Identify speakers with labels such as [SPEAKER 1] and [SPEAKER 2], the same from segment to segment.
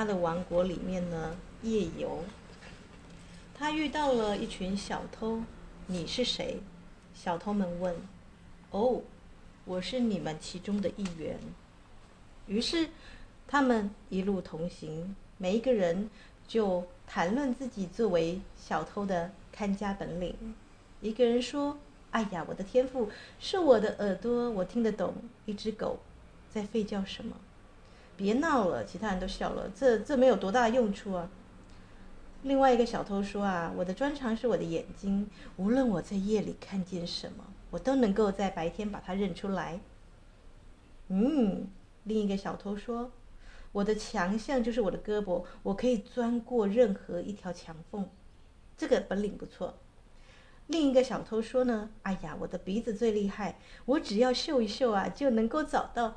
[SPEAKER 1] 他的王国里面呢，夜游。他遇到了一群小偷。你是谁？小偷们问。哦，我是你们其中的一员。于是，他们一路同行，每一个人就谈论自己作为小偷的看家本领。一个人说：“哎呀，我的天赋是我的耳朵，我听得懂一只狗在吠叫什么。”别闹了，其他人都笑了。这这没有多大用处啊。另外一个小偷说：“啊，我的专长是我的眼睛，无论我在夜里看见什么，我都能够在白天把它认出来。”嗯。另一个小偷说：“我的强项就是我的胳膊，我可以钻过任何一条墙缝，这个本领不错。”另一个小偷说：“呢，哎呀，我的鼻子最厉害，我只要嗅一嗅啊，就能够找到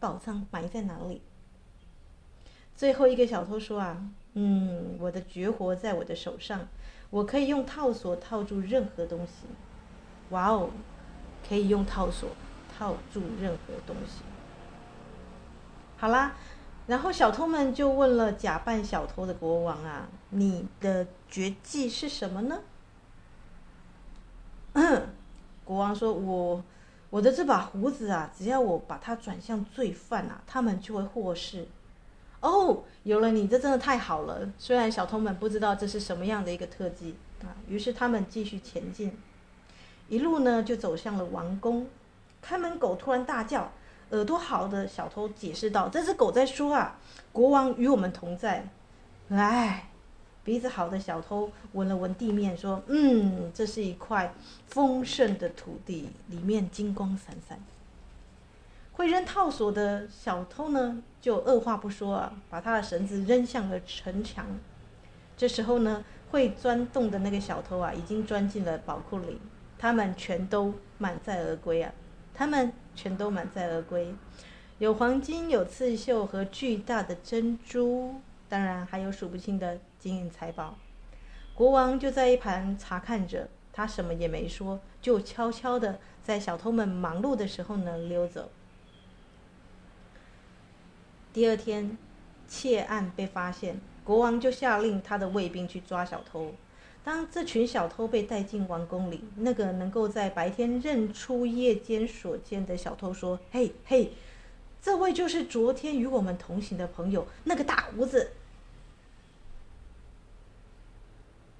[SPEAKER 1] 宝藏埋在哪里。”最后一个小偷说：“啊，嗯，我的绝活在我的手上，我可以用套索套住任何东西。”哇哦，可以用套索套住任何东西。好啦，然后小偷们就问了假扮小偷的国王啊：“你的绝技是什么呢？” 国王说：“我我的这把胡子啊，只要我把它转向罪犯啊，他们就会获释。”哦，有了你，这真的太好了。虽然小偷们不知道这是什么样的一个特技啊，于是他们继续前进，一路呢就走向了王宫。看门狗突然大叫。耳朵好的小偷解释道：“这只狗在说啊，国王与我们同在。”哎，鼻子好的小偷闻了闻地面，说：“嗯，这是一块丰盛的土地，里面金光闪闪。”会扔套索的小偷呢，就二话不说啊，把他的绳子扔向了城墙。这时候呢，会钻洞的那个小偷啊，已经钻进了宝库里，他们全都满载而归啊。他们全都满载而归，有黄金，有刺绣和巨大的珍珠，当然还有数不清的金银财宝。国王就在一旁查看着，他什么也没说，就悄悄地在小偷们忙碌的时候呢溜走。第二天，窃案被发现，国王就下令他的卫兵去抓小偷。当这群小偷被带进王宫里，那个能够在白天认出夜间所见的小偷说：“嘿，嘿，这位就是昨天与我们同行的朋友，那个大胡子。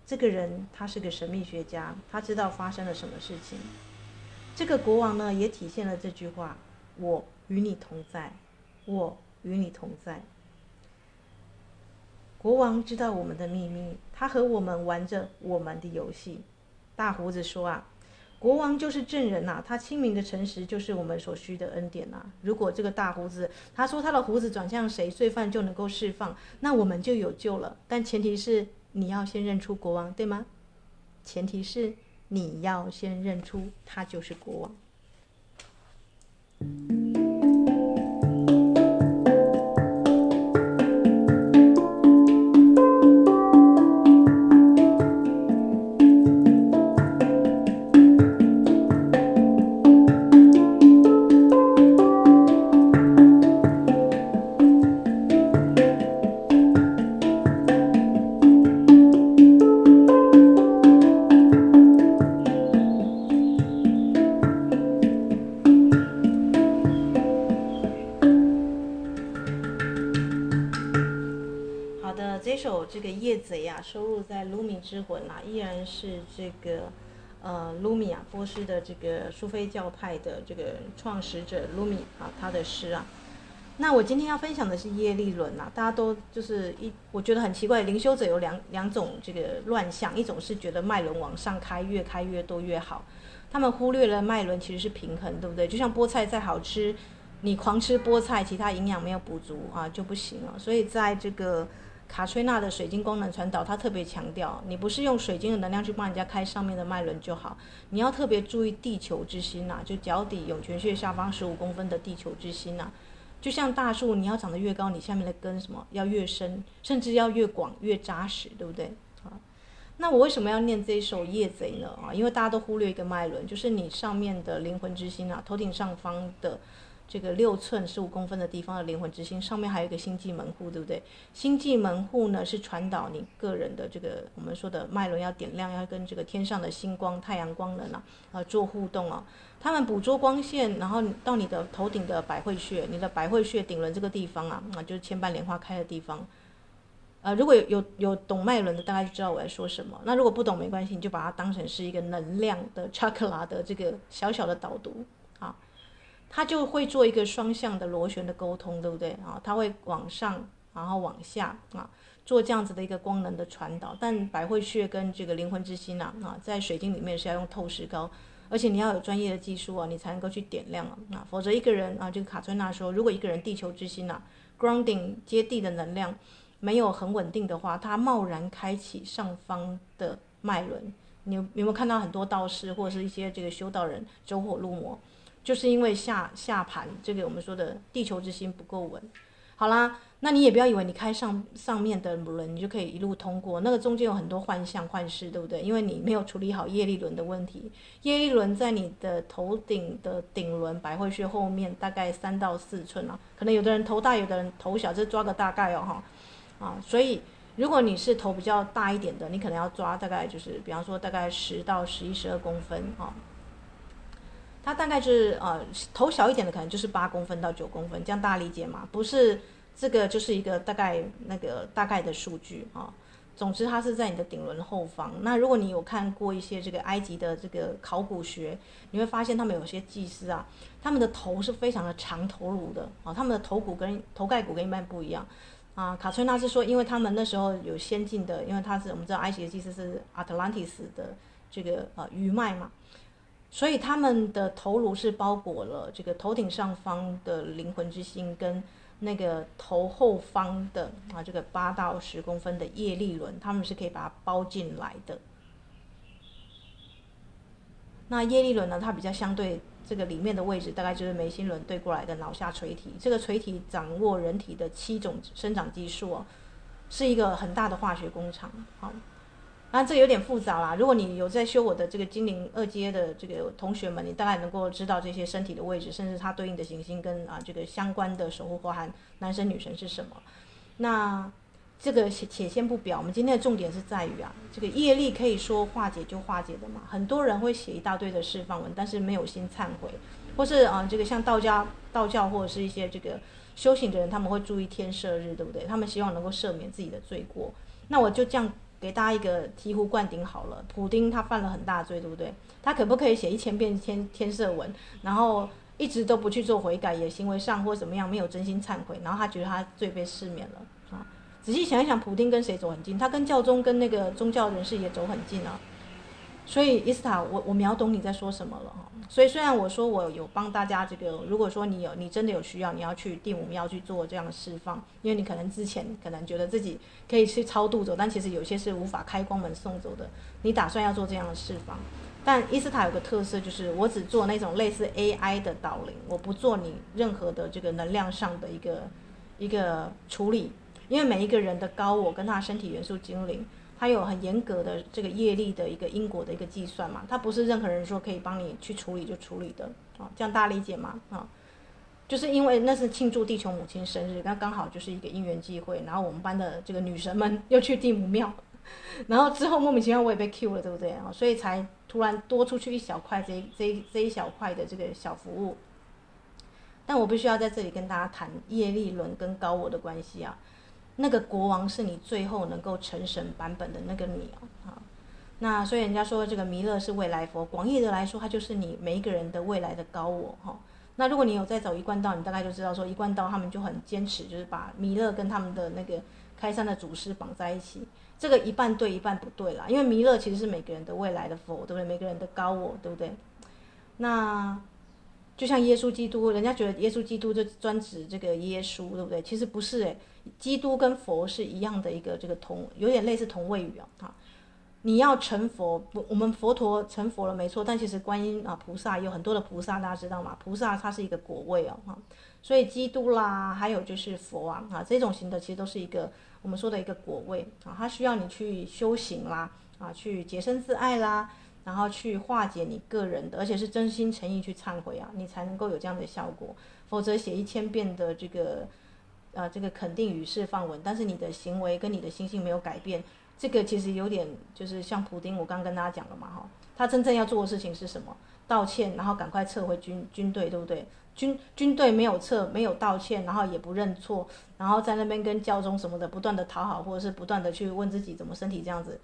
[SPEAKER 1] 这个人他是个神秘学家，他知道发生了什么事情。这个国王呢，也体现了这句话：我与你同在，我与你同在。”国王知道我们的秘密，他和我们玩着我们的游戏。大胡子说：“啊，国王就是证人呐，他清明的诚实就是我们所需的恩典呐。如果这个大胡子他说他的胡子转向谁，罪犯就能够释放，那我们就有救了。但前提是你要先认出国王，对吗？前提是你要先认出他就是国王。”收录在《卢米之魂》啊，依然是这个呃卢米啊，波斯的这个苏菲教派的这个创始者卢米啊，他的诗啊。那我今天要分享的是耶利伦啊，大家都就是一，我觉得很奇怪，灵修者有两两种这个乱象，一种是觉得脉轮往上开，越开越多越好，他们忽略了脉轮其实是平衡，对不对？就像菠菜再好吃，你狂吃菠菜，其他营养没有补足啊就不行了。所以在这个。卡崔娜的水晶功能传导，它特别强调，你不是用水晶的能量去帮人家开上面的脉轮就好，你要特别注意地球之心呐、就脚底涌泉穴下方十五公分的地球之心呐、就像大树，你要长得越高，你下面的根什么要越深，甚至要越广越扎实，对不对？啊，那我为什么要念这一首《夜贼》呢？啊，因为大家都忽略一个脉轮，就是你上面的灵魂之心啊，头顶上方的这个六寸十五公分的地方的灵魂之心，上面还有一个星际门户，对不对？星际门户呢是传导你个人的这个我们说的脉轮要点亮，要跟这个天上的星光、太阳光能啊啊做互动啊。他们捕捉光线，然后到你的头顶的百会穴，你的百会穴顶轮这个地方啊啊，就是千瓣莲花开的地方。呃，如果有有有懂脉轮的，大概就知道我在说什么。那如果不懂没关系，你就把它当成是一个能量的查克拉的这个小小的导读，它就会做一个双向的螺旋的沟通，对不对啊？它会往上，然后往下啊，做这样子的一个光能的传导。但百会穴跟这个灵魂之心啊啊，在水晶里面是要用透视膏，而且你要有专业的技术啊，你才能够去点亮啊啊，否则一个人啊，这个卡崔娜说，如果一个人地球之心啊，grounding 接地的能量。没有很稳定的话，它贸然开启上方的脉轮，你有，有没有看到很多道士或者是一些这个修道人走火入魔，就是因为下下盘这个我们说的地球之心不够稳。好啦，那你也不要以为你开上上面的轮，你就可以一路通过，那个中间有很多幻象幻视，对不对？因为你没有处理好业力轮的问题。业力轮在你的头顶的顶轮百会穴后面，大概三到四寸啊，可能有的人头大，有的人头小，这抓个大概哦哈。啊，所以如果你是头比较大一点的，你可能要抓大概就是，比方说大概十到十一、十二公分啊。它大概就是呃头小一点的，可能就是八公分到九公分，这样大家理解吗？不是这个就是一个大概那个大概的数据啊。总之，它是在你的顶轮后方。那如果你有看过一些这个埃及的这个考古学，你会发现他们有些祭司啊，他们的头是非常的长头颅的啊，他们的头骨跟头盖骨跟一般不一样。啊，卡崔娜是说，因为他们那时候有先进的，因为他是我们知道埃及的祭司是阿特兰蒂斯的这个呃余脉嘛，所以他们的头颅是包裹了这个头顶上方的灵魂之心跟那个头后方的啊这个八到十公分的叶力轮，他们是可以把它包进来的。那叶力轮呢，它比较相对。这个里面的位置大概就是眉心轮对过来的脑下垂体，这个垂体掌握人体的七种生长激素哦，是一个很大的化学工厂。好，那这个有点复杂啦。如果你有在修我的这个精灵二阶的这个同学们，你大概能够知道这些身体的位置，甚至它对应的行星跟啊这个相关的守护或含男神女神是什么。那这个且且先不表，我们今天的重点是在于啊，这个业力可以说化解就化解的嘛。很多人会写一大堆的释放文，但是没有心忏悔，或是啊，这个像道家、道教或者是一些这个修行的人，他们会注意天赦日，对不对？他们希望能够赦免自己的罪过。那我就这样给大家一个醍醐灌顶好了。普丁他犯了很大罪，对不对？他可不可以写一千遍天天赦文，然后一直都不去做悔改，也行为上或怎么样没有真心忏悔，然后他觉得他罪被赦免了啊？仔细想一想，普丁跟谁走很近？他跟教宗、跟那个宗教人士也走很近啊。所以伊斯塔，我我秒懂你在说什么了哈。所以虽然我说我有帮大家这个，如果说你有你真的有需要，你要去第五庙去做这样的释放，因为你可能之前可能觉得自己可以去超度走，但其实有些是无法开光门送走的。你打算要做这样的释放，但伊斯塔有个特色，就是我只做那种类似 AI 的导灵，我不做你任何的这个能量上的一个一个处理。因为每一个人的高我跟他身体元素精灵，它有很严格的这个业力的一个因果的一个计算嘛，它不是任何人说可以帮你去处理就处理的啊，这样大家理解吗？啊，就是因为那是庆祝地球母亲生日，那刚好就是一个因缘际会，然后我们班的这个女神们又去地母庙，然后之后莫名其妙我也被 Q 了，对不对啊？所以才突然多出去一小块这这这一小块的这个小服务，但我必须要在这里跟大家谈业力轮跟高我的关系啊。那个国王是你最后能够成神版本的那个你啊，那所以人家说这个弥勒是未来佛，广义的来说，它就是你每一个人的未来的高我哈。那如果你有在走一贯道，你大概就知道说一贯道他们就很坚持，就是把弥勒跟他们的那个开山的祖师绑在一起，这个一半对一半不对啦，因为弥勒其实是每个人的未来的佛，对不对？每个人的高我，对不对？那。就像耶稣基督，人家觉得耶稣基督就专指这个耶稣，对不对？其实不是诶，基督跟佛是一样的一个这个同，有点类似同位语啊。哈，你要成佛，不，我们佛陀成佛了没错，但其实观音啊菩萨有很多的菩萨，大家知道吗？菩萨它是一个果位哦，哈，所以基督啦，还有就是佛啊，啊这种行的其实都是一个我们说的一个果位啊，它需要你去修行啦，啊，去洁身自爱啦，然后去化解你个人的，而且是真心诚意去忏悔啊，你才能够有这样的效果。否则写一千遍的这个，呃，这个肯定语释放文，但是你的行为跟你的心性没有改变，这个其实有点就是像普丁，我刚跟大家讲了嘛，哈，他真正要做的事情是什么？道歉，然后赶快撤回军军队，对不对？军军队没有撤，没有道歉，然后也不认错，然后在那边跟教宗什么的不断的讨好，或者是不断的去问自己怎么身体这样子，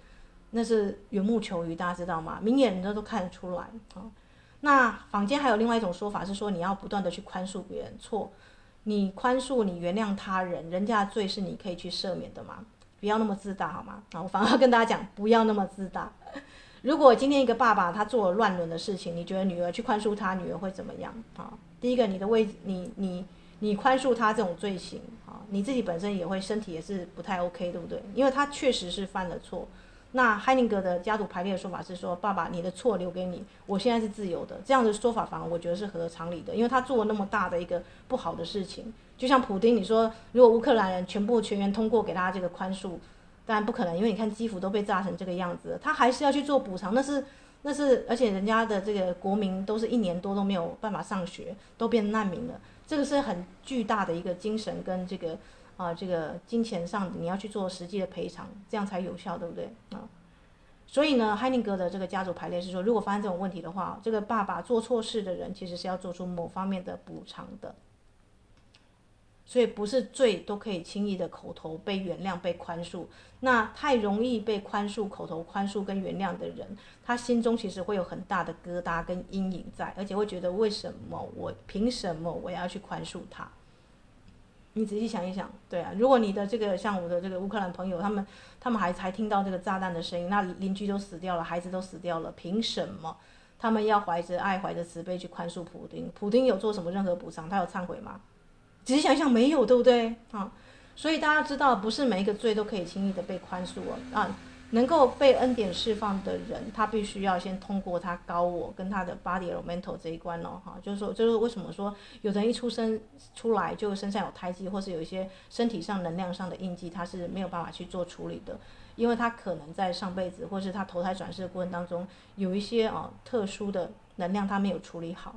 [SPEAKER 1] 那是缘木求鱼，大家知道吗？明眼人都都看得出来啊。那坊间还有另外一种说法是说，你要不断的去宽恕别人错，你宽恕你原谅他人，人家的罪是你可以去赦免的嘛，不要那么自大好吗？啊，我反而要跟大家讲，不要那么自大。如果今天一个爸爸他做了乱伦的事情，你觉得女儿去宽恕他，女儿会怎么样？啊，第一个，你的位，你你你宽恕他这种罪行，啊，你自己本身也会身体也是不太 OK，对不对？因为他确实是犯了错。那海宁格的家族排列的说法是说，爸爸，你的错留给你，我现在是自由的。这样的说法反而我觉得是合常理的，因为他做了那么大的一个不好的事情，就像普丁，你说如果乌克兰人全部全员通过给他这个宽恕。当然不可能，因为你看基辅都被炸成这个样子，他还是要去做补偿。那是那是，而且人家的这个国民都是一年多都没有办法上学，都变难民了。这个是很巨大的一个精神跟这个啊、这个金钱上你要去做实际的赔偿，这样才有效，对不对啊？所以呢，海宁格的这个家族排列是说，如果发生这种问题的话，这个爸爸做错事的人其实是要做出某方面的补偿的。所以不是罪都可以轻易的口头被原谅、被宽恕。那太容易被宽恕、口头宽恕跟原谅的人，他心中其实会有很大的疙瘩跟阴影在，而且会觉得为什么我凭什么我要去宽恕他？你仔细想一想，对啊，如果你的这个像我的这个乌克兰朋友，他们他们还还听到这个炸弹的声音，那邻居都死掉了，孩子都死掉了，凭什么他们要怀着爱、怀着慈悲去宽恕普丁？普丁有做什么任何补偿？他有忏悔吗？仔细想想，没有，对不对？啊，所以大家知道，不是每一个罪都可以轻易的被宽恕啊。啊，能够被恩典释放的人，他必须要先通过他高我跟他的 body elemental 这一关哦。哈，就是说，就是为什么说有人一出生出来就身上有胎记，或是有一些身体上能量上的印记，他是没有办法去做处理的，因为他可能在上辈子或是他投胎转世的过程当中，有一些哦特殊的能量他没有处理好。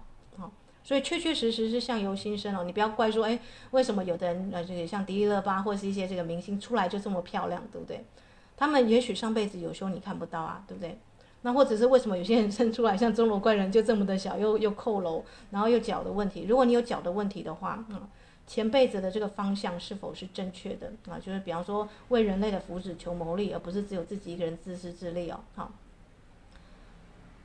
[SPEAKER 1] 所以确确实实是相由心生哦，你不要怪说，哎，为什么有的人呃，这个像迪丽热巴或是一些这个明星出来就这么漂亮，对不对？他们也许上辈子有修你看不到啊，对不对？那或者是为什么有些人生出来像钟楼怪人就这么的小，又 又佝僂，然后又脚的问题？如果你有脚的问题的话，嗯，前辈子的这个方向是否是正确的啊？就是比方说为人类的福祉求谋利，而不是只有自己一个人自私自利哦，好。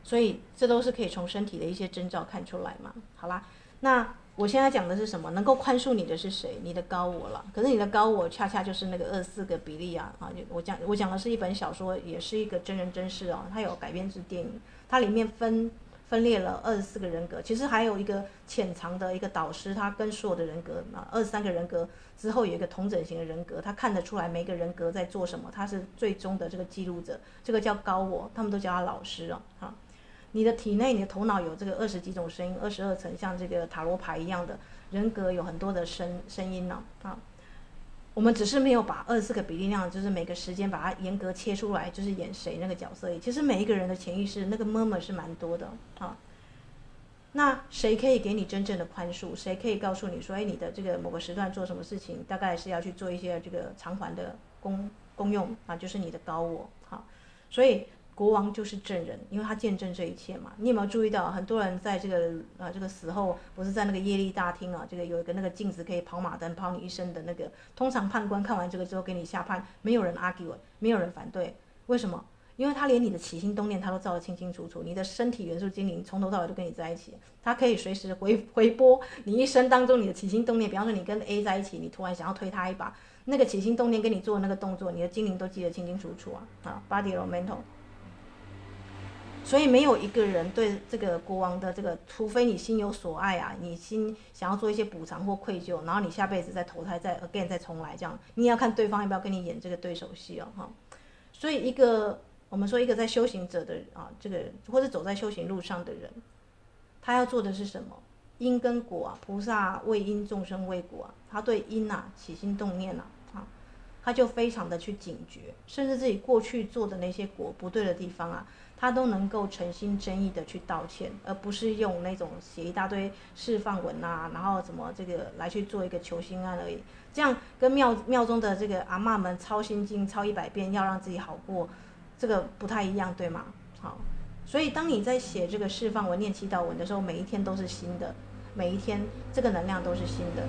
[SPEAKER 1] 所以这都是可以从身体的一些征兆看出来嘛。好啦，那我现在讲的是什么？能够宽恕你的是谁？你的高我了。可是你的高我恰恰就是那个二十四个比例啊啊！我讲我讲的是一本小说，也是一个真人真事哦。它有改编自电影，它里面分分裂了二十四个人格。其实还有一个潜藏的一个导师，他跟所有的人格啊，二十三个人格之后有一个同整型的人格，他看得出来每个人格在做什么，他是最终的这个记录者，这个叫高我，他们都叫他老师哦。哈。你的体内，你的头脑有这个二十几种声音，二十二层，像这个塔罗牌一样的人格，有很多的声声音呢。啊，我们只是没有把二十四个比例量，就是每个时间把它严格切出来，就是演谁那个角色。其实每一个人的潜意识那个妈妈是蛮多的啊。那谁可以给你真正的宽恕？谁可以告诉你说，哎，你的这个某个时段做什么事情，大概是要去做一些这个偿还的功功用啊，就是你的高我。好，所以。国王就是证人，因为他见证这一切嘛。你有没有注意到，很多人在这个呃这个死后，不是在那个耶利大厅啊，这个有一个那个镜子可以跑马灯跑你一生的那个。通常判官看完这个之后给你下判，没有人 argue，没有人反对。为什么？因为他连你的起心动念他都照得清清楚楚，你的身体元素精灵从头到尾都跟你在一起，他可以随时回回播你一生当中你的起心动念。比方说你跟 A 在一起，你突然想要推他一把，那个起心动念跟你做的那个动作，你的精灵都记得清清楚楚啊啊，body elemental。所以没有一个人对这个国王的这个，除非你心有所爱啊，你心想要做一些补偿或愧疚，然后你下辈子再投胎再 again 再重来这样，你也要看对方要不要跟你演这个对手戏哦哈。所以一个我们说一个在修行者的啊，这个或者走在修行路上的人，他要做的是什么？因跟果啊，菩萨为因，众生为果啊，他对因呐起心动念呐啊，他就非常的去警觉，甚至自己过去做的那些果不对的地方啊，他都能够诚心真意的去道歉，而不是用那种写一大堆释放文啊，然后怎么这个来去做一个求心安而已。这样跟庙庙中的这个阿嬷们抄心经抄一百遍，要让自己好过，这个不太一样，对吗？好，所以当你在写这个释放文、念祈祷文的时候，每一天都是新的，每一天这个能量都是新的。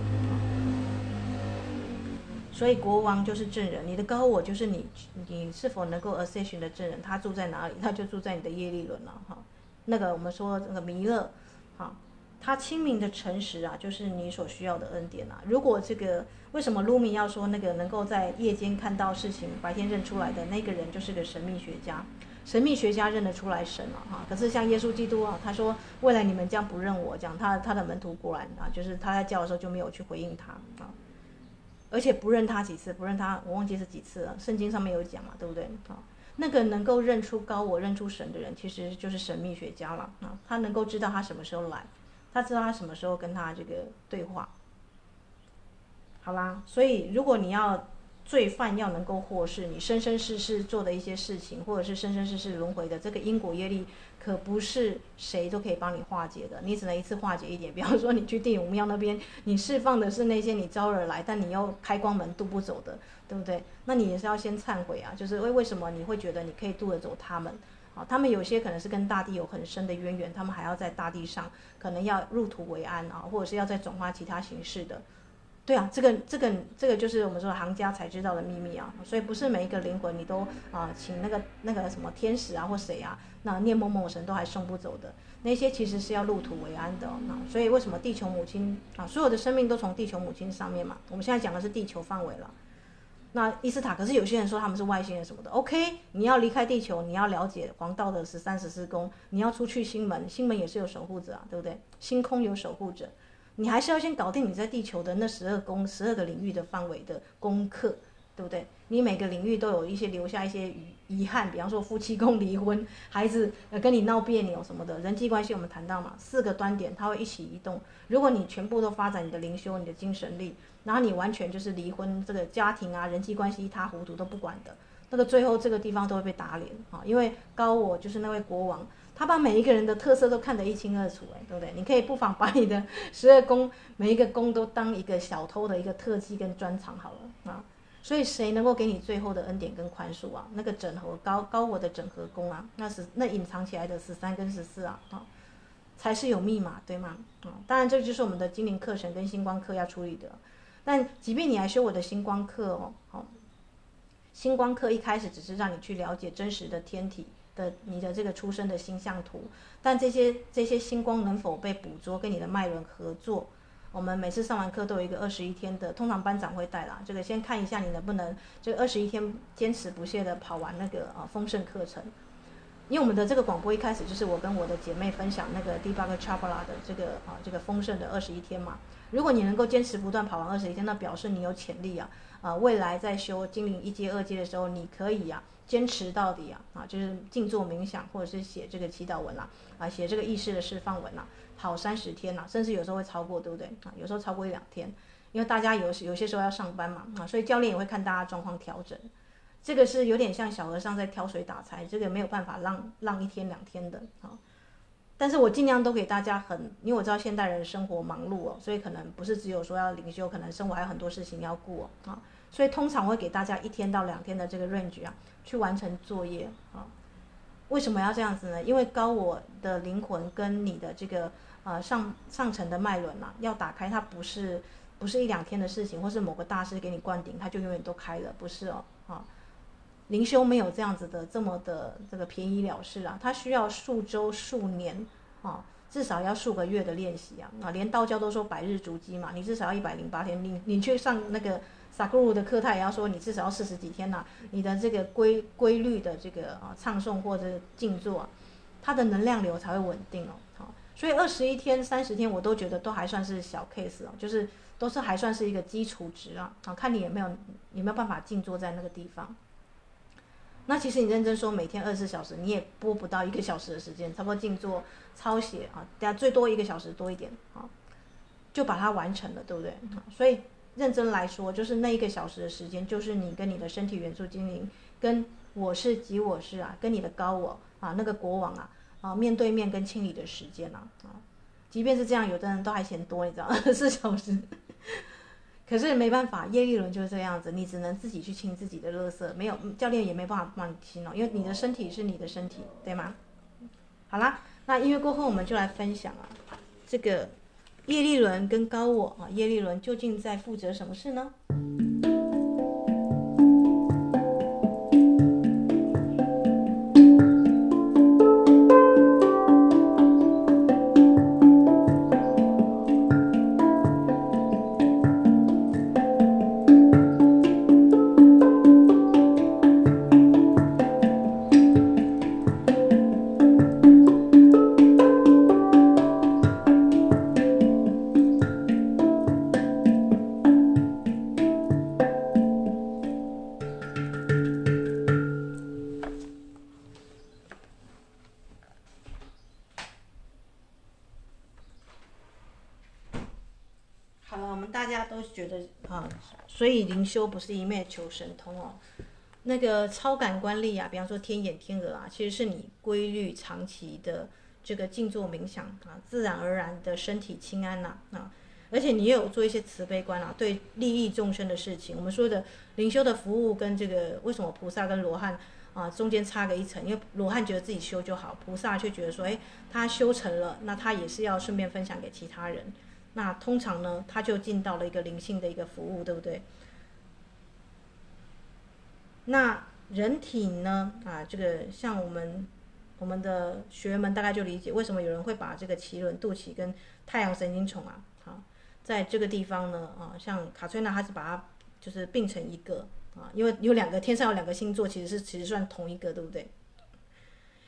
[SPEAKER 1] 所以国王就是证人，你的高我就是你，你是否能够 ascension 的证人？他住在哪里？他就住在你的业力轮了，哈。那个我们说那个弥勒，哈，他清明的诚实啊，就是你所需要的恩典啊。如果这个为什么卢米要说那个能够在夜间看到事情，白天认出来的那个人就是个神秘学家？神秘学家认得出来神了，哈。可是像耶稣基督啊，他说未来你们将不认我，讲他他的门徒果然啊，就是他在叫的时候就没有去回应他啊。而且不认他几次，不认他，我忘记是几次了。圣经上面有讲嘛，对不对？啊，那个能够认出高我、认出神的人，其实就是神秘学家了啊。他能够知道他什么时候来，他知道他什么时候跟他这个对话。好啦，所以如果你要。罪犯要能够获释，你生生世世做的一些事情，或者是生生世世轮回的这个因果业力，可不是谁都可以帮你化解的。你只能一次化解一点。比方说，你去地武庙那边，你释放的是那些你招惹来，但你又开光门渡不走的，对不对？那你也是要先忏悔啊。就是为为什么你会觉得你可以渡得走他们？啊，他们有些可能是跟大地有很深的渊源，他们还要在大地上可能要入土为安啊，或者是要再转化其他形式的。对啊，这个这个这个就是我们说行家才知道的秘密啊，所以不是每一个灵魂你都啊请那个那个什么天使啊或谁啊，那念某某神都还送不走的，那些其实是要入土为安的啊。所以为什么地球母亲啊，所有的生命都从地球母亲上面嘛？我们现在讲的是地球范围了。那伊斯塔，可是有些人说他们是外星人什么的。OK，你要离开地球，你要了解黄道的十三十四宫，你要出去星门，星门也是有守护者啊，对不对？星空有守护者。你还是要先搞定你在地球的那十二宫、十二个领域的范围的功课，对不对？你每个领域都有一些留下一些遗遗憾，比方说夫妻宫离婚、孩子呃跟你闹别扭什么的，人际关系我们谈到嘛，四个端点它会一起移动。如果你全部都发展你的灵修、你的精神力，然后你完全就是离婚，这个家庭啊、人际关系一塌糊涂都不管的，那个最后这个地方都会被打脸啊！因为高我就是那位国王。他把每一个人的特色都看得一清二楚，哎，对不对？你可以不妨把你的 十二宫每一个宫都当一个小偷的一个特技跟专长好了啊。所以谁能够给你最后的恩典跟宽恕啊？那个整合高高我的整合宫啊，那是那隐藏起来的十三跟十四啊，啊，才是有密码，对吗？啊，当然这就是我们的精灵课程跟星光课要处理的。但即便你来修我的星光课哦，好，星光课一开始只是让你去了解真实的天体。的你的这个出生的星象图，但这些这些星光能否被捕捉，跟你的脉轮合作？我们每次上完课都有一个二十一天的，通常班长会带啦。这个先看一下你能不能，这二十一天坚持不懈的跑完那个啊丰盛课程。因为我们的这个广播一开始就是我跟我的姐妹分享那个 Deepak Chopra 的这个啊这个丰盛的二十一天嘛。如果你能够坚持不断跑完二十一天，那表示你有潜力啊啊，未来在修精灵一阶二阶的时候，你可以啊。坚持到底啊啊，就是静坐冥想，或者是写这个祈祷文啦，啊，写这个意识的释放文啦，跑三十天呐，甚至有时候会超过，对不对啊？有时候超过一两天，因为大家有有些时候要上班嘛啊，所以教练也会看大家状况调整。这个是有点像小和尚在挑水打柴，这个没有办法让让一天两天的啊。但是我尽量都给大家很，因为我知道现代人生活忙碌哦，所以可能不是只有说要灵修，可能生活还有很多事情要顾啊。所以通常会给大家一天到两天的这个 range 啊，去完成作业啊。为什么要这样子呢？因为高我的灵魂跟你的这个呃上上层的脉轮呐，要打开，它不是不是一两天的事情，或是某个大师给你灌顶，它就永远都开了，不是哦。啊，灵修没有这样子的这么的这个便宜了事啊，它需要数周数年啊，至少要数个月的练习啊。啊，连道教都说百日筑基嘛，你至少要一百零八天，你你去上那个。萨古鲁的课，他也要说你至少要四十几天呐、你的这个规规律的这个啊唱诵或者静坐，它的能量流才会稳定哦。好，所以二十一天、三十天，我都觉得都还算是小 case 哦，就是都是还算是一个基础值啊。好，看你有没有有没有办法静坐在那个地方。那其实你认真说，每天二十四小时，你也播不到一个小时的时间，差不多静坐抄写啊，大家最多一个小时多一点啊，就把它完成了，对不对？所以。认真来说，就是那一个小时的时间，就是你跟你的身体元素精灵，跟我是即我是啊，跟你的高我啊，那个国王啊啊面对面跟清理的时间啊啊，即便是这样，有的人都还嫌多，你知道？四小时。可是没办法，业力轮就是这样子，你只能自己去清自己的垃圾，没有教练也没办法帮你清哦，因为你的身体是你的身体，对吗？好啦，那音乐过后我们就来分享啊，这个业力轮跟高我啊，业力轮究竟在负责什么事呢？灵修不是一昧求神通哦，那个超感官力啊，比方说天眼天鹅啊，其实是你规律长期的这个静坐冥想啊，自然而然的身体轻安呐啊，啊，而且你也有做一些慈悲观啊，对利益众生的事情。我们说的灵修的服务跟这个为什么菩萨跟罗汉啊中间差个一层？因为罗汉觉得自己修就好，菩萨却觉得说，哎，他修成了，那他也是要顺便分享给其他人。那通常呢，他就进到了一个灵性的一个服务，对不对？那人体呢？啊，这个像我们我们的学员们大概就理解为什么有人会把这个脐轮、肚脐跟太阳神经丛啊，啊，在这个地方呢，啊，像卡崔娜，他是把它就是并成一个啊，因为有两个天上有两个星座，其实是其实算同一个，对不对？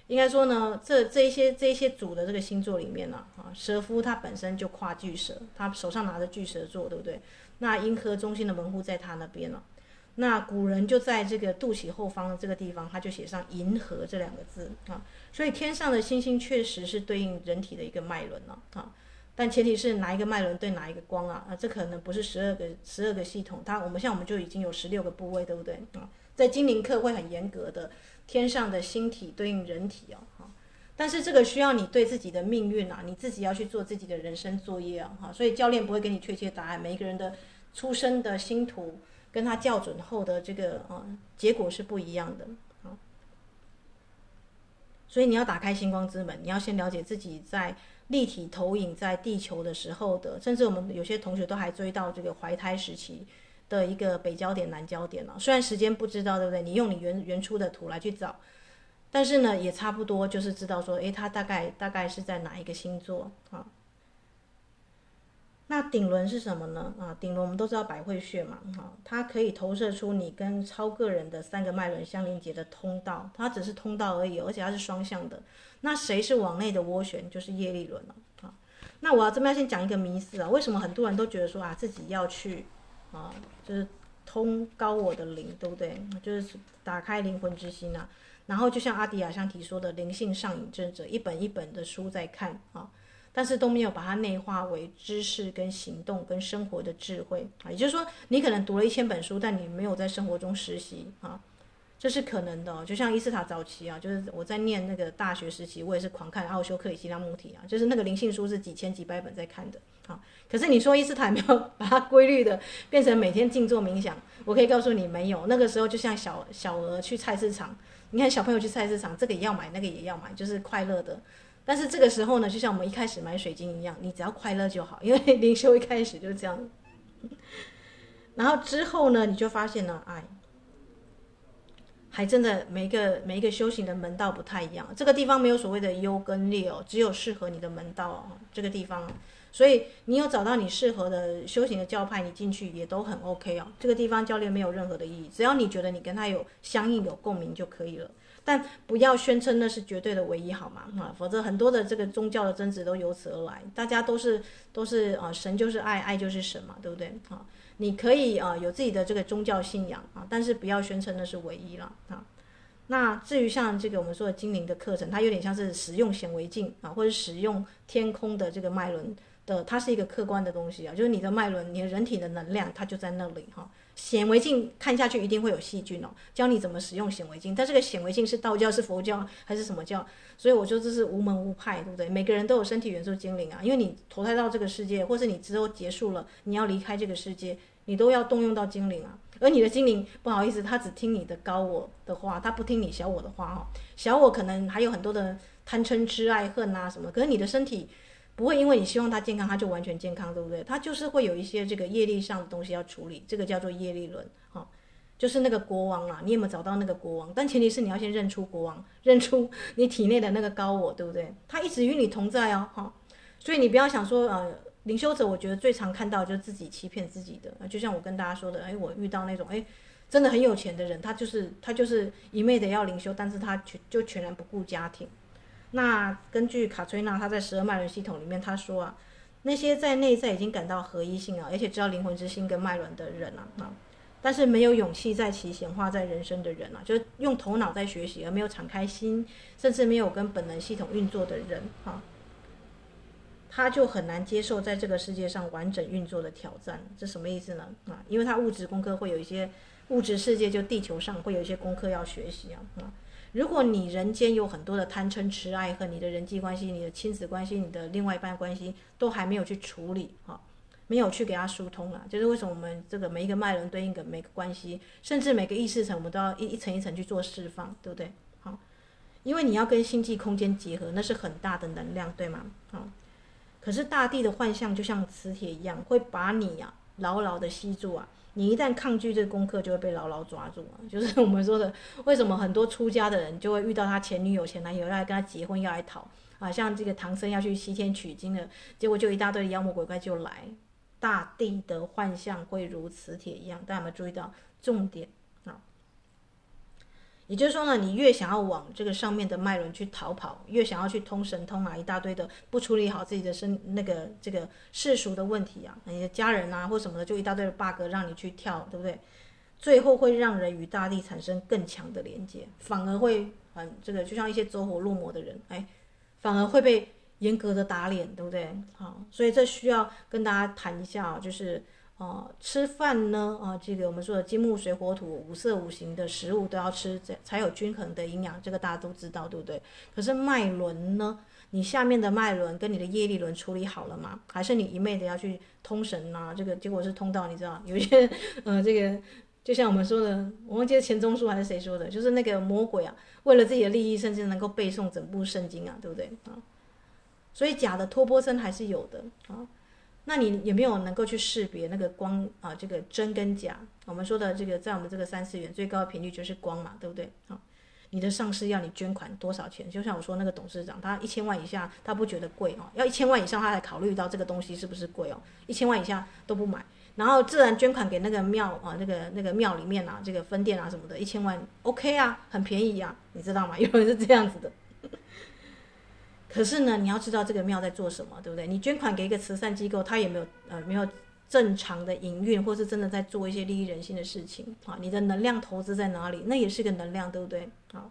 [SPEAKER 1] 应该说呢，这这一些这一些组的这个星座里面呢，啊，蛇夫他本身就跨巨蛇，他手上拿着巨蛇座，对不对？那银河中心的门户在他那边了。那古人就在这个肚脐后方的这个地方，他就写上银河这两个字啊。所以天上的星星确实是对应人体的一个脉轮了啊。但前提是哪一个脉轮对哪一个光啊？啊，这可能不是十二个十二个系统，它我们像我们就已经有十六个部位，对不对啊？在精灵课会很严格的。天上的星体对应人体哦，哈，但是这个需要你对自己的命运啊，你自己要去做自己的人生作业啊，哈，所以教练不会给你确切答案，每一个人的出生的星图跟他校准后的这个啊结果是不一样的啊，所以你要打开星光之门，你要先了解自己在立体投影在地球的时候的，甚至我们有些同学都还追到这个怀胎时期。的一个北焦点、南焦点了，虽然时间不知道，对不对？你用你原原初的图来去找，但是呢，也差不多就是知道说，诶，它大概大概是在哪一个星座啊？那顶轮是什么呢？啊，顶轮我们都知道百会穴嘛，哈，它可以投射出你跟超个人的三个脉轮相连接的通道，它只是通道而已，而且它是双向的。那谁是往内的涡旋？就是业力轮了啊。那我要这边要先讲一个迷思啊，为什么很多人都觉得说啊，自己要去。啊，就是通高我的灵，对不对？就是打开灵魂之心啊。然后就像阿迪亚香提说的，灵性上瘾症者一本一本的书在看啊，但是都没有把它内化为知识跟行动跟生活的智慧啊。也就是说，你可能读了一千本书，但你没有在生活中实习啊。这是可能的，就像伊斯塔早期啊，就是我在念那个大学时期，我也是狂看奥修克里希那穆提啊，就是那个灵性书是几千几百本在看的啊。可是你说伊斯塔没有把它规律的变成每天静坐冥想？我可以告诉你没有。那个时候就像小小鹅去菜市场，你看小朋友去菜市场，这个也要买，那个也要买，就是快乐的。但是这个时候呢，就像我们一开始买水晶一样，你只要快乐就好，因为灵修一开始就这样。然后之后呢，你就发现了，哎。还真的每一个每一个修行的门道不太一样，这个地方没有所谓的优跟劣哦，只有适合你的门道哦，这个地方，所以你有找到你适合的修行的教派，你进去也都很 OK 哦。这个地方教练没有任何的意义，只要你觉得你跟他有相应有共鸣就可以了，但不要宣称那是绝对的唯一好吗？啊，否则很多的这个宗教的争执都由此而来，大家都是都是啊，神就是爱，爱就是神嘛，对不对啊？你可以啊、有自己的这个宗教信仰啊，但是不要宣称那是唯一了啊。那至于像这个我们说的精灵的课程，它有点像是使用显微镜啊，或者使用天空的这个脉轮的，它是一个客观的东西啊，就是你的脉轮，你的人体的能量，它就在那里哈。显微镜看下去一定会有细菌哦，教你怎么使用显微镜。但这个显微镜是道教、是佛教还是什么教？所以我说这是无门无派，对不对？每个人都有身体元素精灵啊，因为你投胎到这个世界，或是你之后结束了，你要离开这个世界，你都要动用到精灵啊。而你的精灵不好意思，他只听你的高我的话，他不听你小我的话哦。小我可能还有很多的贪嗔痴爱恨啊什么，可是你的身体不会因为你希望他健康，他就完全健康，对不对？他就是会有一些这个业力上的东西要处理，这个叫做业力轮哈，就是那个国王啊，你有没有找到那个国王？但前提是你要先认出国王，认出你体内的那个高我，对不对？他一直与你同在哦，哈，所以你不要想说呃。灵修者，我觉得最常看到就是自己欺骗自己的，就像我跟大家说的，哎，我遇到那种哎，真的很有钱的人，他就是他就是一昧的要灵修，但是他全就全然不顾家庭。那根据卡崔娜他在十二脉轮系统里面他说啊，那些在内在已经感到合一性啊，而且知道灵魂之心跟脉轮的人啊啊，但是没有勇气在其显化在人生的人啊，就是用头脑在学习而没有敞开心，甚至没有跟本能系统运作的人啊。他就很难接受在这个世界上完整运作的挑战，这什么意思呢？啊，因为他物质功课会有一些物质世界，就地球上会有一些功课要学习啊。啊，如果你人间有很多的贪嗔痴爱恨，你的人际关系、你的亲子关系、你的另外一半关系都还没有去处理啊，没有去给他疏通啊，就是为什么我们这个每一个脉轮对应的每个关系，甚至每个意识层，我们都要一一层一层去做释放，对不对？好，因为你要跟星际空间结合，那是很大的能量，对吗？好。可是大地的幻象就像磁铁一样，会把你呀、啊、牢牢的吸住啊！你一旦抗拒这个功课，就会被牢牢抓住啊！就是我们说的，为什么很多出家的人就会遇到他前女友、前男友要来跟他结婚，要来讨啊？像这个唐僧要去西天取经了，结果就一大堆妖魔鬼怪就来。大地的幻象会如磁铁一样，大家有没有注意到重点？也就是说呢，你越想要往这个上面的脉轮去逃跑，越想要去通神通啊，一大堆的不处理好自己的身那个这个世俗的问题啊，你的家人啊或什么的，就一大堆的 bug 让你去跳，对不对？最后会让人与大地产生更强的连接，反而会很这个，就像一些走火入魔的人，哎，反而会被严格的打脸，对不对？好，所以这需要跟大家谈一下，就是。哦，吃饭呢，啊，这个我们说的金木水火土五色五行的食物都要吃，这才有均衡的营养，这个大家都知道，对不对？可是脉轮呢，你下面的脉轮跟你的业力轮处理好了吗？还是你一昧的要去通神啊？这个结果是通到你知道，有些，呃，这个就像我们说的，我忘记了钱钟书还是谁说的，就是那个魔鬼啊，为了自己的利益，甚至能够背诵整部圣经啊，对不对啊？所以假的托钵僧还是有的啊。那你有没有能够去识别那个光啊？这个真跟假？我们说的这个，在我们这个三次元最高的频率就是光嘛，对不对？好，你的上司要你捐款多少钱？就像我说那个董事长，他一千万以下他不觉得贵哦，要一千万以上他才考虑到这个东西是不是贵哦，一千万以下都不买。然后自然捐款给那个庙啊，那个那个庙里面啊，这个分店啊什么的，一千万 OK 啊，很便宜啊，你知道吗？有人是这样子的。可是呢，你要知道这个庙在做什么，对不对？你捐款给一个慈善机构，他也没有呃没有正常的营运，或是真的在做一些利益人心的事情啊。你的能量投资在哪里？那也是个能量，对不对？好，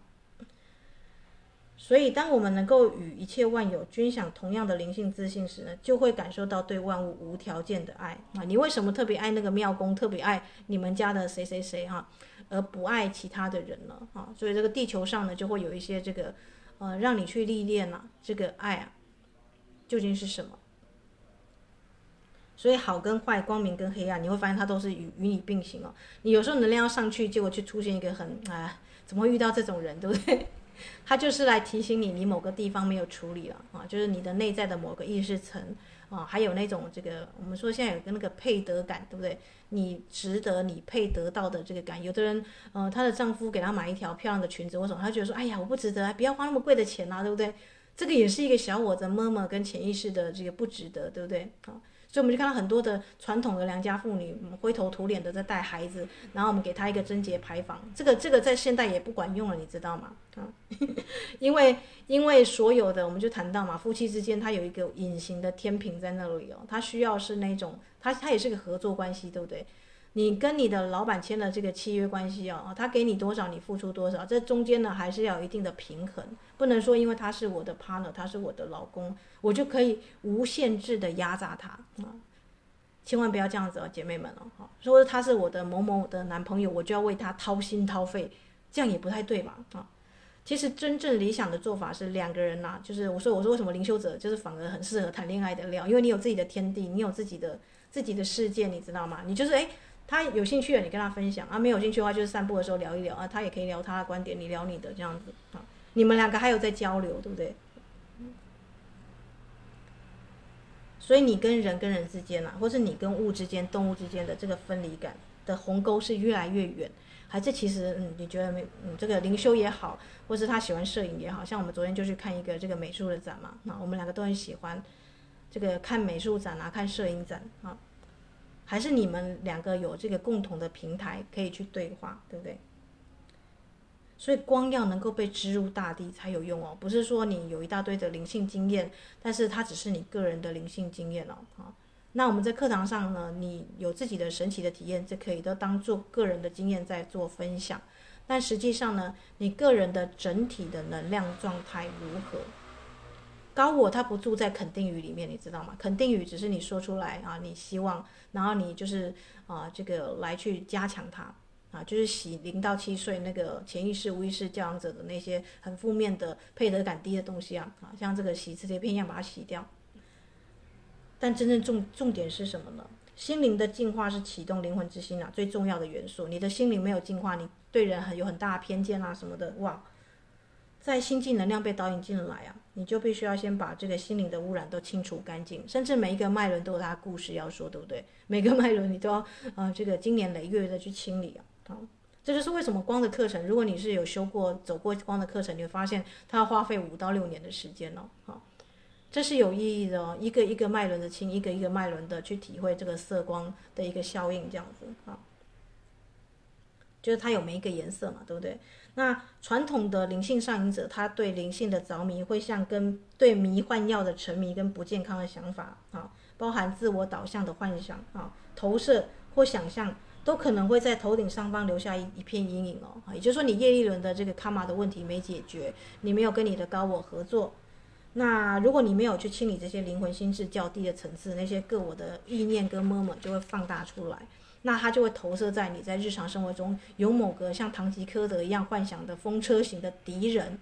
[SPEAKER 1] 所以当我们能够与一切万有均享同样的灵性自信时呢，就会感受到对万物无条件的爱啊。你为什么特别爱那个庙公，特别爱你们家的谁谁谁哈，而不爱其他的人呢？啊，所以这个地球上呢，就会有一些这个。呃，让你去历练了这个爱啊，究竟是什么？所以好跟坏，光明跟黑暗，你会发现它都是与与你并行哦。你有时候能量要上去，结果就出现一个很啊，怎么会遇到这种人，对不对？他就是来提醒你，你某个地方没有处理了啊，就是你的内在的某个意识层啊，还有那种这个我们说现在有个那个配得感，对不对？你值得，你配得到的这个感，有的人，呃，她的丈夫给她买一条漂亮的裙子，为什么？她觉得说，哎呀，我不值得，不要花那么贵的钱啊，对不对？这个也是一个小我的妈妈跟潜意识的这个不值得，对不对？好。所以我们就看到很多的传统的良家妇女灰头土脸的在带孩子，然后我们给她一个贞洁牌坊，这个这个在现代也不管用了，你知道吗？啊，因为因为所有的我们就谈到嘛，夫妻之间他有一个隐形的天平在那里哦，他需要是那种他他也是个合作关系，对不对？你跟你的老板签了这个契约关系啊，他给你多少，你付出多少，这中间呢还是要有一定的平衡，不能说因为他是我的 partner，他是我的老公，我就可以无限制的压榨他啊，千万不要这样子哦，姐妹们哦，哈，说他是我的某某的男朋友，我就要为他掏心掏肺，这样也不太对吧？啊，其实真正理想的做法是两个人呐，就是我说我说为什么灵修者就是反而很适合谈恋爱的料，因为你有自己的天地，你有自己的自己的世界，你知道吗？你就是诶。他有兴趣了，你跟他分享啊；没有兴趣的话，就是散步的时候聊一聊啊。他也可以聊他的观点，你聊你的这样子啊。你们两个还有在交流，对不对？所以你跟人跟人之间啊，或是你跟物之间、动物之间的这个分离感的鸿沟是越来越远，还是其实嗯，你觉得没嗯，这个灵修也好，或是他喜欢摄影也好，像我们昨天就去看一个这个美术的展嘛，那我们两个都很喜欢这个看美术展啊，看摄影展啊。还是你们两个有这个共同的平台可以去对话，对不对？所以光要能够被植入大地才有用哦，不是说你有一大堆的灵性经验，但是它只是你个人的灵性经验哦。啊，那我们在课堂上呢，你有自己的神奇的体验，这可以都当做个人的经验在做分享。但实际上呢，你个人的整体的能量状态如何？高我他不住在肯定语里面，你知道吗？肯定语只是你说出来啊，你希望，然后你就是啊，这个来去加强它啊，就是洗零到七岁那个潜意识、无意识教养者的那些很负面的配得感低的东西啊啊，像这个洗磁铁片一样把它洗掉。但真正重重点是什么呢？心灵的进化是启动灵魂之心啊最重要的元素。你的心灵没有进化，你对人很有很大偏见啊什么的，哇！在新进能量被导引进来啊，你就必须要先把这个心灵的污染都清除干净，甚至每一个脉轮都有它的故事要说，对不对？每个脉轮你都要、呃，这个经年累月的去清理啊。好，这就是为什么光的课程，如果你是有修过、走过光的课程，你会发现它要花费五到六年的时间哦。好，这是有意义的哦，一个一个脉轮的清，一个一个脉轮的去体会这个色光的一个效应，这样子啊，就是它有每一个颜色嘛，对不对？那传统的灵性上瘾者，他对灵性的着迷，会像跟对迷幻药的沉迷跟不健康的想法啊，包含自我导向的幻想啊，投射或想象，都可能会在头顶上方留下一一片阴影哦。也就是说，你业力轮的这个卡玛的问题没解决，你没有跟你的高我合作，那如果你没有去清理这些灵魂心智较低的层次，那些个我的意念跟 murmur 就会放大出来。那它就会投射在你在日常生活中有某个像唐吉诃德一样幻想的风车型的敌人，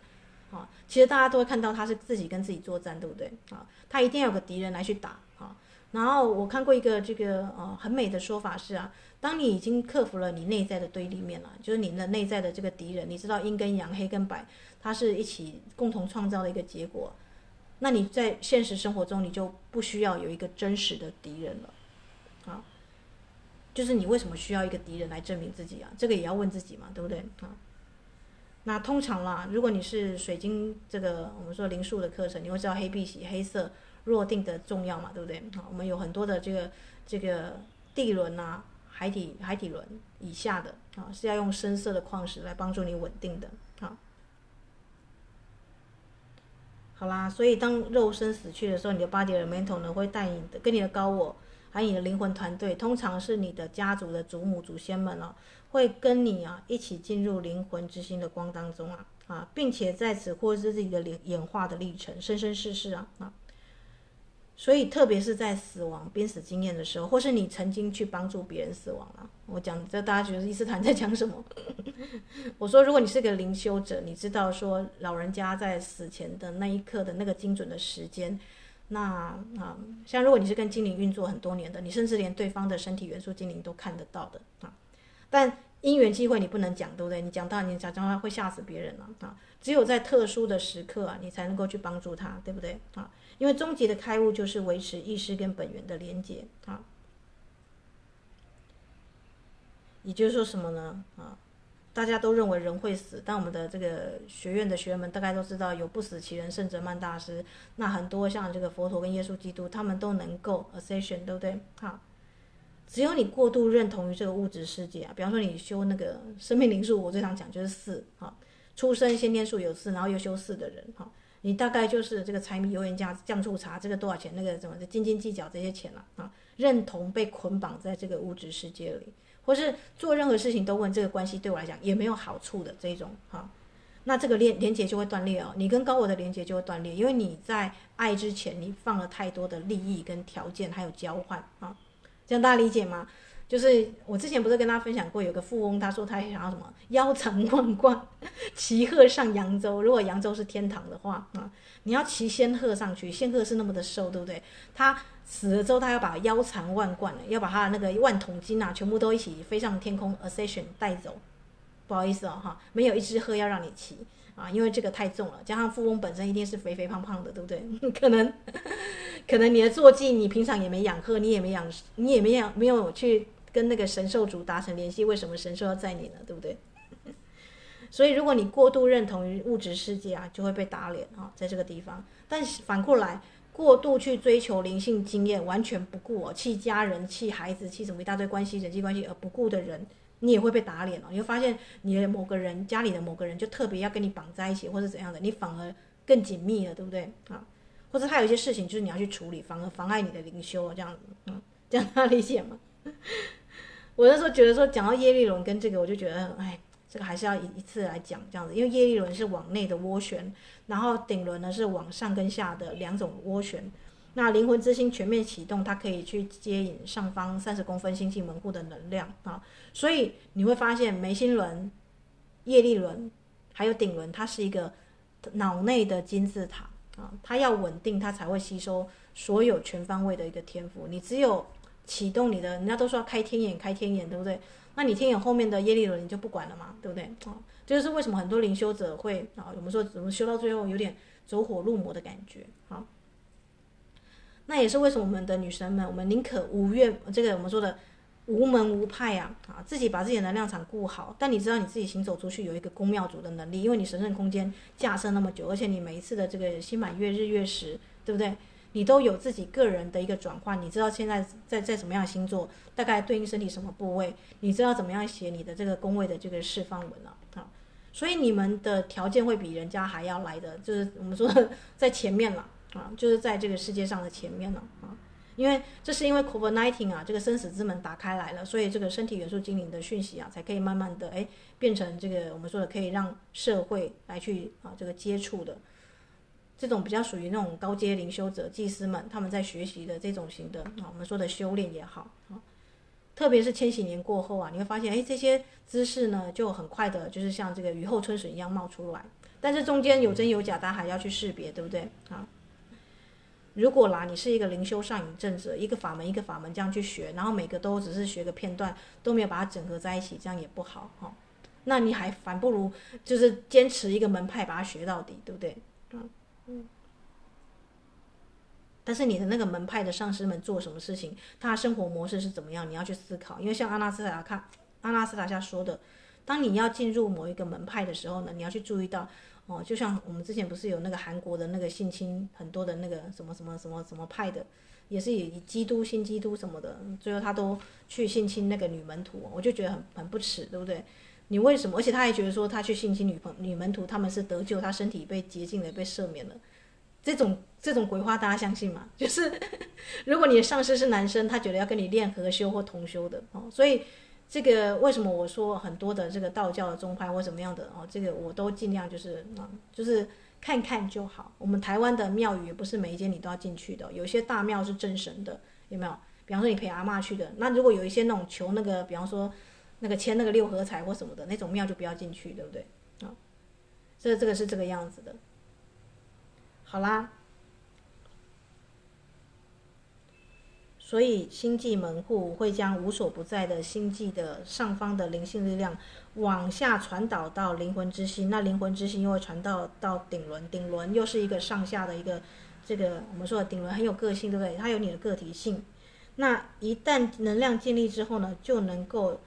[SPEAKER 1] 啊，其实大家都会看到他是自己跟自己作战，对不对？啊，他一定要有个敌人来去打，啊，然后我看过一个这个呃很美的说法是啊，当你已经克服了你内在的对立面了，就是你的内在的这个敌人，你知道阴跟阳、黑跟白，它是一起共同创造的一个结果，那你在现实生活中你就不需要有一个真实的敌人了。就是你为什么需要一个敌人来证明自己啊？这个也要问自己嘛，对不对啊？那通常啦，如果你是水晶这个我们说灵数的课程，你会知道黑碧玺黑色弱定的重要嘛，对不对？啊，我们有很多的这个这个地轮啊，海底海底轮以下的啊，是要用深色的矿石来帮助你稳定的啊。好啦，所以当肉身死去的时候，你的 body elemental 呢会带你的跟你的高我。还有你的灵魂团队，通常是你的家族的祖母祖先们哦，会跟你啊一起进入灵魂之心的光当中啊啊，并且在此获知自己的演演化的历程，生生世世啊啊，所以特别是在死亡濒死经验的时候，或是你曾经去帮助别人死亡啊，我讲这大家觉得伊斯坦在讲什么？我说如果你是个灵修者，你知道说老人家在死前的那一刻的那个精准的时间。那啊，像如果你是跟精灵运作很多年的，你甚至连对方的身体元素精灵都看得到的啊。但因缘机会你不能讲，对不对？你讲到你讲讲话会吓死别人了啊。只有在特殊的时刻啊，你才能够去帮助他，对不对啊？因为终极的开悟就是维持意识跟本源的连接啊。也就是说什么呢？啊？大家都认为人会死，但我们的这个学院的学员们大概都知道，有不死其人圣哲曼大师。那很多像这个佛陀跟耶稣基督，他们都能够 ascension，对不对？好，只有你过度认同于这个物质世界啊，比方说你修那个生命灵数，我最常讲就是四，哈，出生先天数有四，然后又修四的人，哈，你大概就是这个柴米油盐酱酱醋茶，这个多少钱？那个什么斤斤计较这些钱了，啊，认同被捆绑在这个物质世界里。或是做任何事情都问这个关系对我来讲也没有好处的这种哈，那这个连连接就会断裂哦，你跟高我的连接就会断裂，因为你在爱之前你放了太多的利益跟条件还有交换啊，这样大家理解吗？就是我之前不是跟大家分享过，有个富翁他说他想要什么腰缠万贯，骑鹤上扬州。如果扬州是天堂的话啊，你要骑仙鹤上去，仙鹤是那么的瘦，对不对？他死了之后，他要把腰缠万贯，要把他的那个万桶金啊，全部都一起飞上天空，ascension 带走。不好意思哦，哈，没有一只鹤要让你骑啊，因为这个太重了，加上富翁本身一定是肥肥胖胖的，对不对？可能，可能你的坐骑你平常也没养鹤，你也没养，你也没养，没有去。跟那个神兽族达成联系，为什么神兽要在你呢？对不对？所以如果你过度认同于物质世界啊，就会被打脸啊，在这个地方。但是反过来，过度去追求灵性经验，完全不顾哦，弃家人、弃孩子、弃什么一大堆关系、人际关系而不顾的人，你也会被打脸哦。你会发现你的某个人家里的某个人就特别要跟你绑在一起，或者怎样的，你反而更紧密了，对不对啊？或者他有一些事情就是你要去处理，反而妨碍你的灵修这样子，嗯，这样大家理解吗？我那时候觉得说，讲到叶力轮跟这个，我就觉得，哎，这个还是要一一次来讲这样子，因为叶力轮是往内的涡旋，然后顶轮呢是往上跟下的两种涡旋。那灵魂之心全面启动，它可以去接引上方三十公分星际门户的能量啊，所以你会发现眉心轮、叶力轮还有顶轮，它是一个脑内的金字塔啊，它要稳定，它才会吸收所有全方位的一个天赋。你只有启动你的，人家都说要开天眼，开天眼，对不对？那你天眼后面的业力轮你就不管了嘛，对不对？啊，这就是为什么很多灵修者会啊，我们说怎么修到最后有点走火入魔的感觉啊？那也是为什么我们的女神们，我们宁可无怨，这个我们说的无门无派啊，啊，自己把自己的能量场顾好。但你知道你自己行走出去有一个宫庙主的能力，因为你神圣空间架设那么久，而且你每一次的这个新满月、日月食，对不对？你都有自己个人的一个转换，你知道现在在在什么样的星座，大概对应身体什么部位，你知道怎么样写你的这个宫位的这个释放文了啊，所以你们的条件会比人家还要来的，就是我们说的在前面了啊，就是在这个世界上的前面了啊。因为这是因为 COVID-19 啊，这个生死之门打开来了，所以这个身体元素精灵的讯息啊，才可以慢慢的哎变成这个我们说的可以让社会来去啊这个接触的。这种比较属于那种高阶灵修者、祭司们，他们在学习的这种型的啊，我们说的修炼也好啊，特别是千禧年过后啊，你会发现，哎，这些知识呢，就很快的，就是像这个雨后春笋一样冒出来。但是中间有真有假，大家还要去识别，对不对啊？如果啦，你是一个灵修上瘾症者，一个法门一个法门这样去学，然后每个都只是学个片段，都没有把它整合在一起，这样也不好哈。那你还反不如就是坚持一个门派，把它学到底，对不对？但是你的那个门派的上师们做什么事情，他生活模式是怎么样？你要去思考。因为像阿纳斯塔卡、阿纳斯塔夏说的，当你要进入某一个门派的时候呢，你要去注意到哦，就像我们之前不是有那个韩国的那个性侵很多的那个什么什么什么什么派的，也是以基督新基督什么的，最后他都去性侵那个女门徒，我就觉得很很不耻，对不对？你为什么？而且他还觉得说他去性侵女朋女门徒，他们是得救，他身体被洁净了，被赦免了。这种这种鬼话大家相信吗？就是如果你的上司是男生，他觉得要跟你练合修或同修的哦。所以这个为什么我说很多的这个道教的宗派或什么样的哦，这个我都尽量就是啊，就是看看就好。我们台湾的庙宇不是每一间你都要进去的，有些大庙是正神的，有没有？比方说你陪阿嬷去的，那如果有一些那种求那个，比方说。那个签那个六合彩或什么的那种庙就不要进去，对不对？啊，这这个是这个样子的。好啦，所以星际门户会将无所不在的星际的上方的灵性力量往下传导到灵魂之心，那灵魂之心又会传到到顶轮，顶轮又是一个上下的一个这个我们说的顶轮很有个性，对不对？它有你的个体性。那一旦能量建立之后呢，就能够。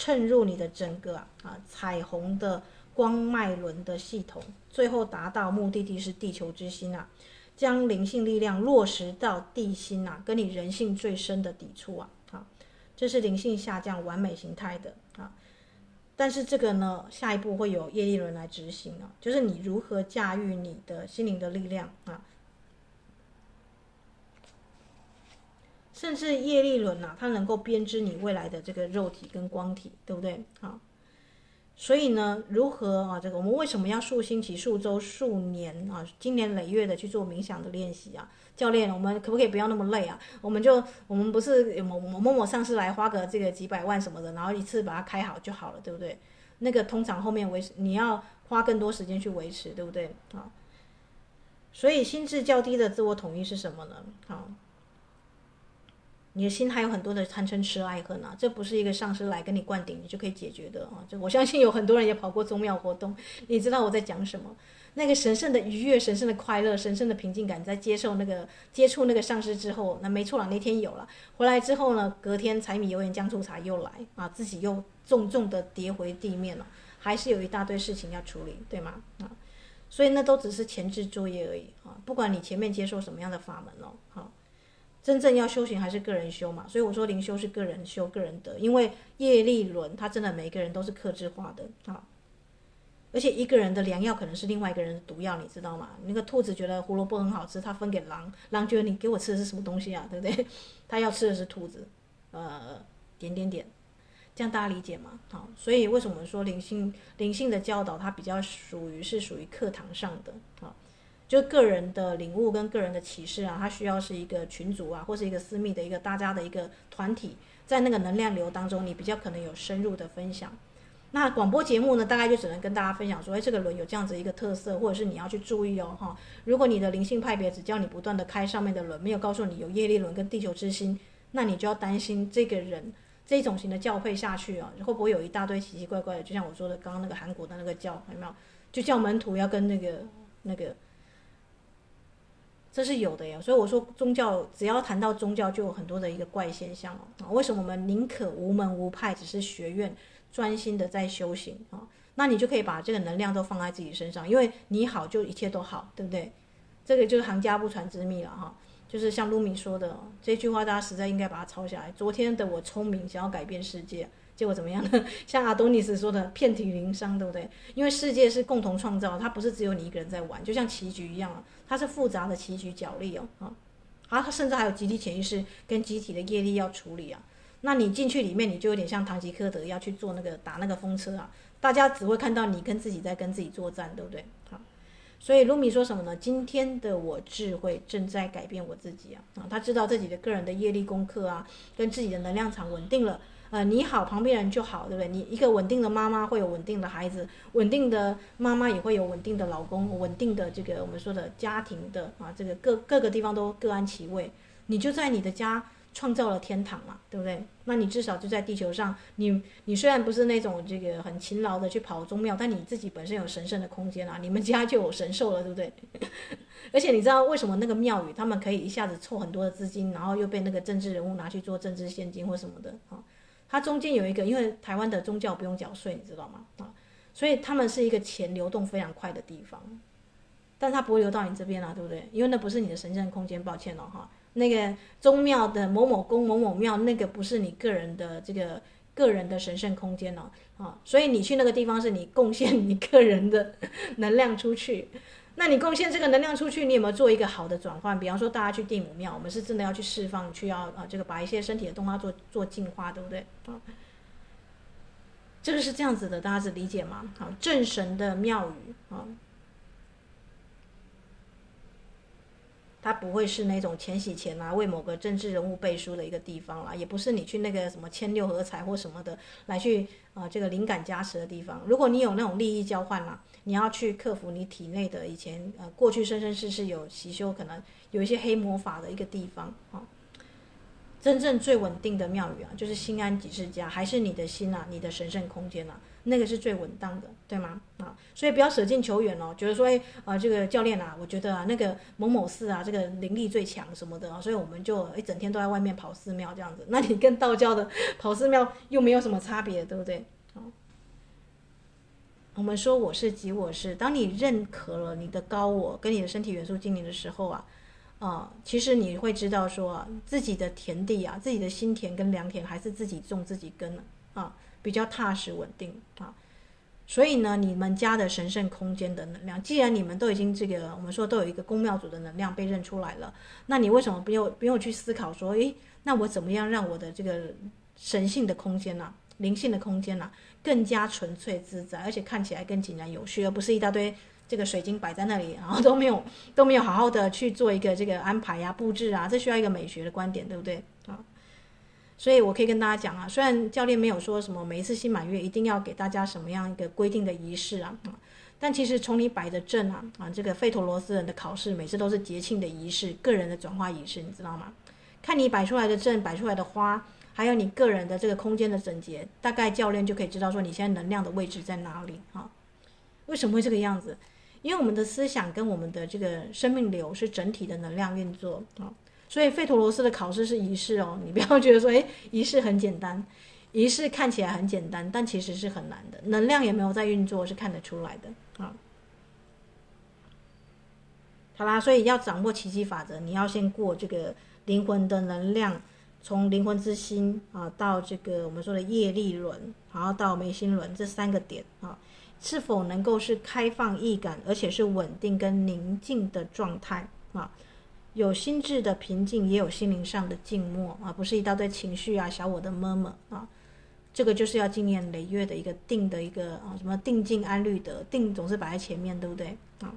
[SPEAKER 1] 渗入你的整个啊彩虹的光脉轮的系统，最后达到目的地是地球之心啊，将灵性力量落实到地心啊，跟你人性最深的抵触啊，啊，这是灵性下降完美形态的啊。但是这个呢，下一步会有业力轮来执行啊，就是你如何驾驭你的心灵的力量啊。甚至业力轮呐，它能够编织你未来的这个肉体跟光体，对不对？啊，所以呢，如何啊？这个我们为什么要数星期、数周、数年啊？经年累月的去做冥想的练习啊？教练，我们可不可以不要那么累啊？我们就我们不是某某某某上司来花个这个几百万什么的，然后一次把它开好就好了，对不对？那个通常后面维持你要花更多时间去维持，对不对？啊，所以心智较低的自我统一是什么呢？好。你的心还有很多的贪嗔痴爱恨啊，这不是一个上师来跟你灌顶你就可以解决的啊！这我相信有很多人也跑过宗庙活动，你知道我在讲什么？那个神圣的愉悦、神圣的快乐、神圣的平静感，在接受那个接触那个上师之后，那没错了，那天有了，回来之后呢，隔天柴米油盐酱醋茶又来啊，自己又重重的跌回地面了，还是有一大堆事情要处理，对吗？啊，所以那都只是前置作业而已啊！不管你前面接受什么样的法门哦，好。真正要修行还是个人修嘛，所以我说灵修是个人修、个人得，因为业力轮它真的每一个人都是克制化的啊，而且一个人的良药可能是另外一个人的毒药，你知道吗？那个兔子觉得胡萝卜很好吃，它分给狼，狼觉得你给我吃的是什么东西啊，对不对？它要吃的是兔子，呃，点点点，这样大家理解吗？好，所以为什么说灵性灵性的教导它比较属于是属于课堂上的啊？就个人的领悟跟个人的启示啊，它需要是一个群组啊，或是一个私密的一个大家的一个团体，在那个能量流当中，你比较可能有深入的分享。那广播节目呢，大概就只能跟大家分享说，哎，这个轮有这样子一个特色，或者是你要去注意哦，哈。如果你的灵性派别只叫你不断的开上面的轮，没有告诉你有业力轮跟地球之心，那你就要担心这个人这种型的教会下去啊，会不会有一大堆奇奇怪怪的？就像我说的，刚刚那个韩国的那个教，有没有？就叫门徒要跟那个那个。这是有的呀，所以我说宗教只要谈到宗教，就有很多的一个怪现象哦。为什么我们宁可无门无派，只是学院专心的在修行啊？那你就可以把这个能量都放在自己身上，因为你好就一切都好，对不对？这个就是行家不传之秘了哈。就是像噜米说的这句话，大家实在应该把它抄下来。昨天的我聪明，想要改变世界。结果怎么样呢？像阿多尼斯说的，遍体鳞伤，对不对？因为世界是共同创造，它不是只有你一个人在玩，就像棋局一样啊，它是复杂的棋局角力哦，啊啊，它甚至还有集体潜意识跟集体的业力要处理啊。那你进去里面，你就有点像唐吉诃德要去做那个打那个风车啊，大家只会看到你跟自己在跟自己作战，对不对？所以卢米说什么呢？今天的我智慧正在改变我自己啊，啊，他知道自己的个人的业力功课啊，跟自己的能量场稳定了。呃，你好，旁边人就好，对不对？你一个稳定的妈妈会有稳定的孩子，稳定的妈妈也会有稳定的老公，稳定的这个我们说的家庭的啊，这个各各个地方都各安其位。你就在你的家创造了天堂嘛，对不对？那你至少就在地球上，你你虽然不是那种这个很勤劳的去跑宗庙，但你自己本身有神圣的空间啊，你们家就有神兽了，对不对？而且你知道为什么那个庙宇他们可以一下子凑很多的资金，然后又被那个政治人物拿去做政治献金或什么的啊？它中间有一个，因为台湾的宗教不用缴税，你知道吗？啊，所以他们是一个钱流动非常快的地方，但它不会流到你这边啊，对不对？因为那不是你的神圣空间，抱歉了哈。那个宗庙的某某宫、某某庙，那个不是你个人的这个个人的神圣空间了啊，所以你去那个地方是你贡献你个人的能量出去。那你贡献这个能量出去，你有没有做一个好的转换？比方说，大家去地母庙，我们是真的要去释放，去要啊，这个把一些身体的动画做做净化，对不对？啊，这个是这样子的，大家是理解吗？好，正神的庙宇啊，它不会是那种钱洗钱啊，为某个政治人物背书的一个地方啦，也不是你去那个什么签六合彩或什么的来去啊，这个灵感加持的地方。如果你有那种利益交换啦。你要去克服你体内的以前呃过去生生世世有习修，可能有一些黑魔法的一个地方啊。真正最稳定的庙宇啊，就是心安即是家，还是你的心啊，你的神圣空间啊，那个是最稳当的，对吗？啊，所以不要舍近求远哦，觉得说哎啊这个教练啊，我觉得啊那个某某寺啊，这个灵力最强什么的啊，所以我们就一整天都在外面跑寺庙这样子，那你跟道教的跑寺庙又没有什么差别，对不对？啊我们说我是即我是，当你认可了你的高我跟你的身体元素精灵的时候啊，啊，其实你会知道说，自己的田地啊，自己的心田跟良田还是自己种自己耕啊，比较踏实稳定啊。所以呢，你们家的神圣空间的能量，既然你们都已经这个，我们说都有一个宫庙主的能量被认出来了，那你为什么不用不用去思考说，诶，那我怎么样让我的这个神性的空间呢、灵性的空间呢、更加纯粹自在，而且看起来更井然有序，而不是一大堆这个水晶摆在那里，然后都没有都没有好好的去做一个这个安排呀、布置啊，这需要一个美学的观点，对不对？所以我可以跟大家讲啊，虽然教练没有说什么每一次新满月一定要给大家什么样一个规定的仪式啊。但其实从你摆的阵啊啊，这个费陀罗斯人的考试每次都是节庆的仪式，个人的转化仪式，你知道吗？看你摆出来的阵，摆出来的花，还有你个人的这个空间的整洁，大概教练就可以知道说你现在能量的位置在哪里啊？为什么会这个样子？因为我们的思想跟我们的这个生命流是整体的能量运作啊，所以费陀罗斯的考试是仪式哦，你不要觉得说诶，仪式很简单。仪式看起来很简单，但其实是很难的。能量也没有在运作，是看得出来的啊。好啦，所以要掌握奇迹法则，你要先过这个灵魂的能量，从灵魂之心啊到这个我们说的业力轮，然后到眉心轮这三个点啊，是否能够是开放易感，而且是稳定跟宁静的状态啊？有心智的平静，也有心灵上的静默啊，不是一大堆情绪啊、小我的 murmur 啊。这个就是要经年累月的一个定的一个啊，什么定静安虑得，定总是摆在前面，对不对啊？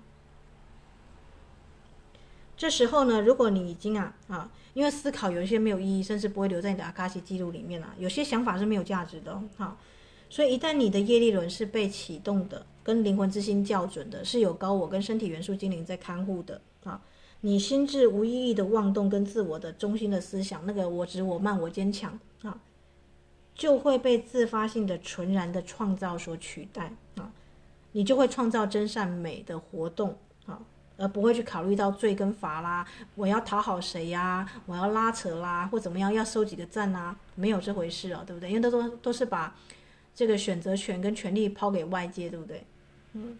[SPEAKER 1] 这时候呢，如果你已经啊啊，因为思考有一些没有意义，甚至不会留在你的阿卡西记录里面啊，有些想法是没有价值的啊。所以一旦你的业力轮是被启动的，跟灵魂之心校准的，是有高我跟身体元素精灵在看护的啊，你心智无意义的妄动跟自我的中心的思想，那个我执我慢我坚强啊。就会被自发性的纯然的创造所取代啊，你就会创造真善美的活动啊，而不会去考虑到罪跟罚啦，我要讨好谁呀，我要拉扯啦，或怎么样要收几个赞呐，没有这回事哦，对不对？因为都都都是把这个选择权跟权利抛给外界，对不对？嗯，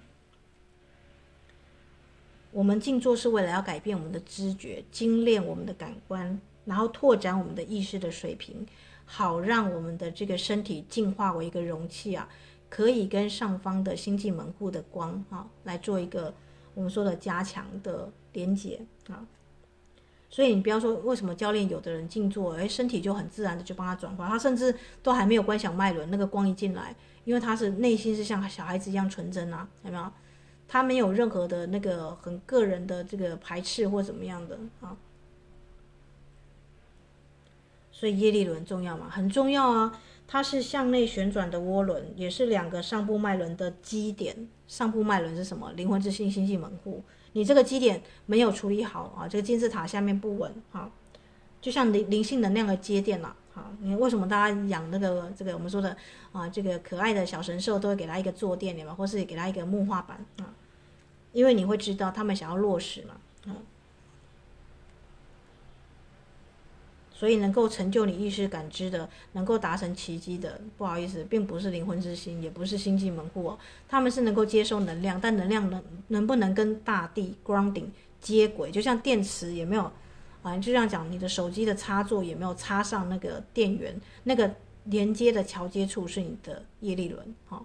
[SPEAKER 1] 我们静坐是为了要改变我们的知觉，精炼我们的感官，然后拓展我们的意识的水平。好，让我们的这个身体进化为一个容器啊，可以跟上方的星际门户的光啊，来做一个我们说的加强的连接啊。所以你不要说为什么教练有的人静坐，哎，身体就很自然的就帮他转化，他甚至都还没有观想脉轮，那个光一进来，因为他是内心是像小孩子一样纯真啊，有没有？他没有任何的那个很个人的这个排斥或怎么样的啊。所以业力轮重要吗？很重要啊！它是向内旋转的涡轮，也是两个上部脉轮的基点。上部脉轮是什么？灵魂之心星际门户。你这个基点没有处理好啊，这个金字塔下面不稳啊，就像灵灵性能量的接电了啊。你为什么大家养那个这个我们说的啊，这个可爱的小神兽都会给他一个坐垫，对吧？或是给他一个木画板啊？因为你会知道他们想要落实嘛，嗯。所以能够成就你意识感知的，能够达成奇迹的，不好意思，并不是灵魂之心，也不是星际门户哦，他们是能够接收能量，但能量能能不能跟大地 grounding 接轨？就像电池也没有，啊，就这样讲，你的手机的插座也没有插上那个电源，那个连接的桥接处是你的业力轮，哈。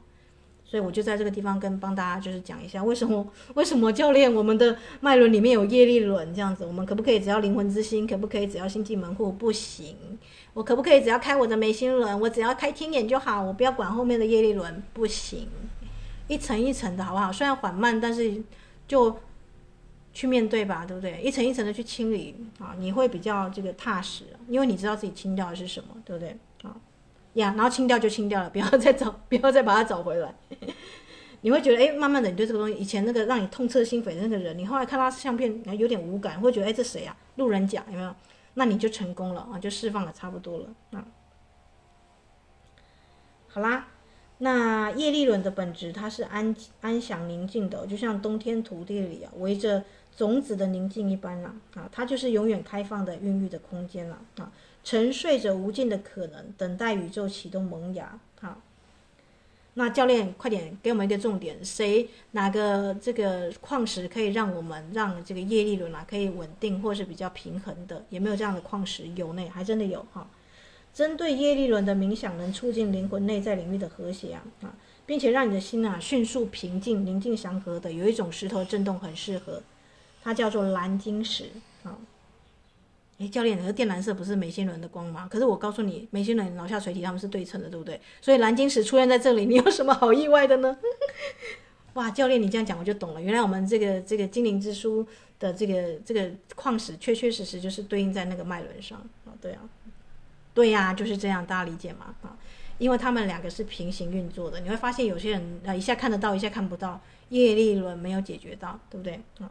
[SPEAKER 1] 所以我就在这个地方跟帮大家就是讲一下，为什么 为什么教练我们的脉轮里面有业力轮这样子，我们可不可以只要灵魂之心？可不可以只要星际门户？不行，我可不可以只要开我的眉心轮？我只要开天眼就好，我不要管后面的业力轮？不行，一层一层的好不好？虽然缓慢，但是就去面对吧，对不对？一层一层的去清理啊，你会比较这个踏实，因为你知道自己清掉的是什么，对不对？呀，然后清掉就清掉了，不要再找，不要再把它找回来。你会觉得，哎，慢慢的，你对这个东西，以前那个让你痛彻心扉的那个人，你后来看他相片，有点无感，会觉得，哎，这谁啊？路人甲有没有？那你就成功了啊，就释放了差不多了啊。好啦，那业力轮的本质，它是安安详宁静的，就像冬天土地里啊，围着种子的宁静一般啦啊，它就是永远开放的孕育的空间了啊。沉睡着无尽的可能，等待宇宙启动萌芽。好，那教练快点给我们一个重点，谁哪个这个矿石可以让我们让这个叶力轮啊可以稳定或是比较平衡的？有没有这样的矿石？有呢，还真的有哈。针对叶力轮的冥想，能促进灵魂内在领域的和谐啊啊，并且让你的心啊迅速平静、宁静、祥和的。有一种石头震动很适合，它叫做蓝晶石啊。诶，教练，那个靛蓝色不是眉心轮的光吗？可是我告诉你，眉心轮、脑下垂体他们是对称的，对不对？所以蓝晶石出现在这里，你有什么好意外的呢？哇，教练，你这样讲我就懂了。原来我们这个这个精灵之书的这个这个矿石，确确实实就是对应在那个脉轮上啊。对啊，对呀、啊，就是这样，大家理解吗？啊，因为他们两个是平行运作的。你会发现有些人啊，一下看得到，一下看不到，业力轮没有解决到，对不对？啊。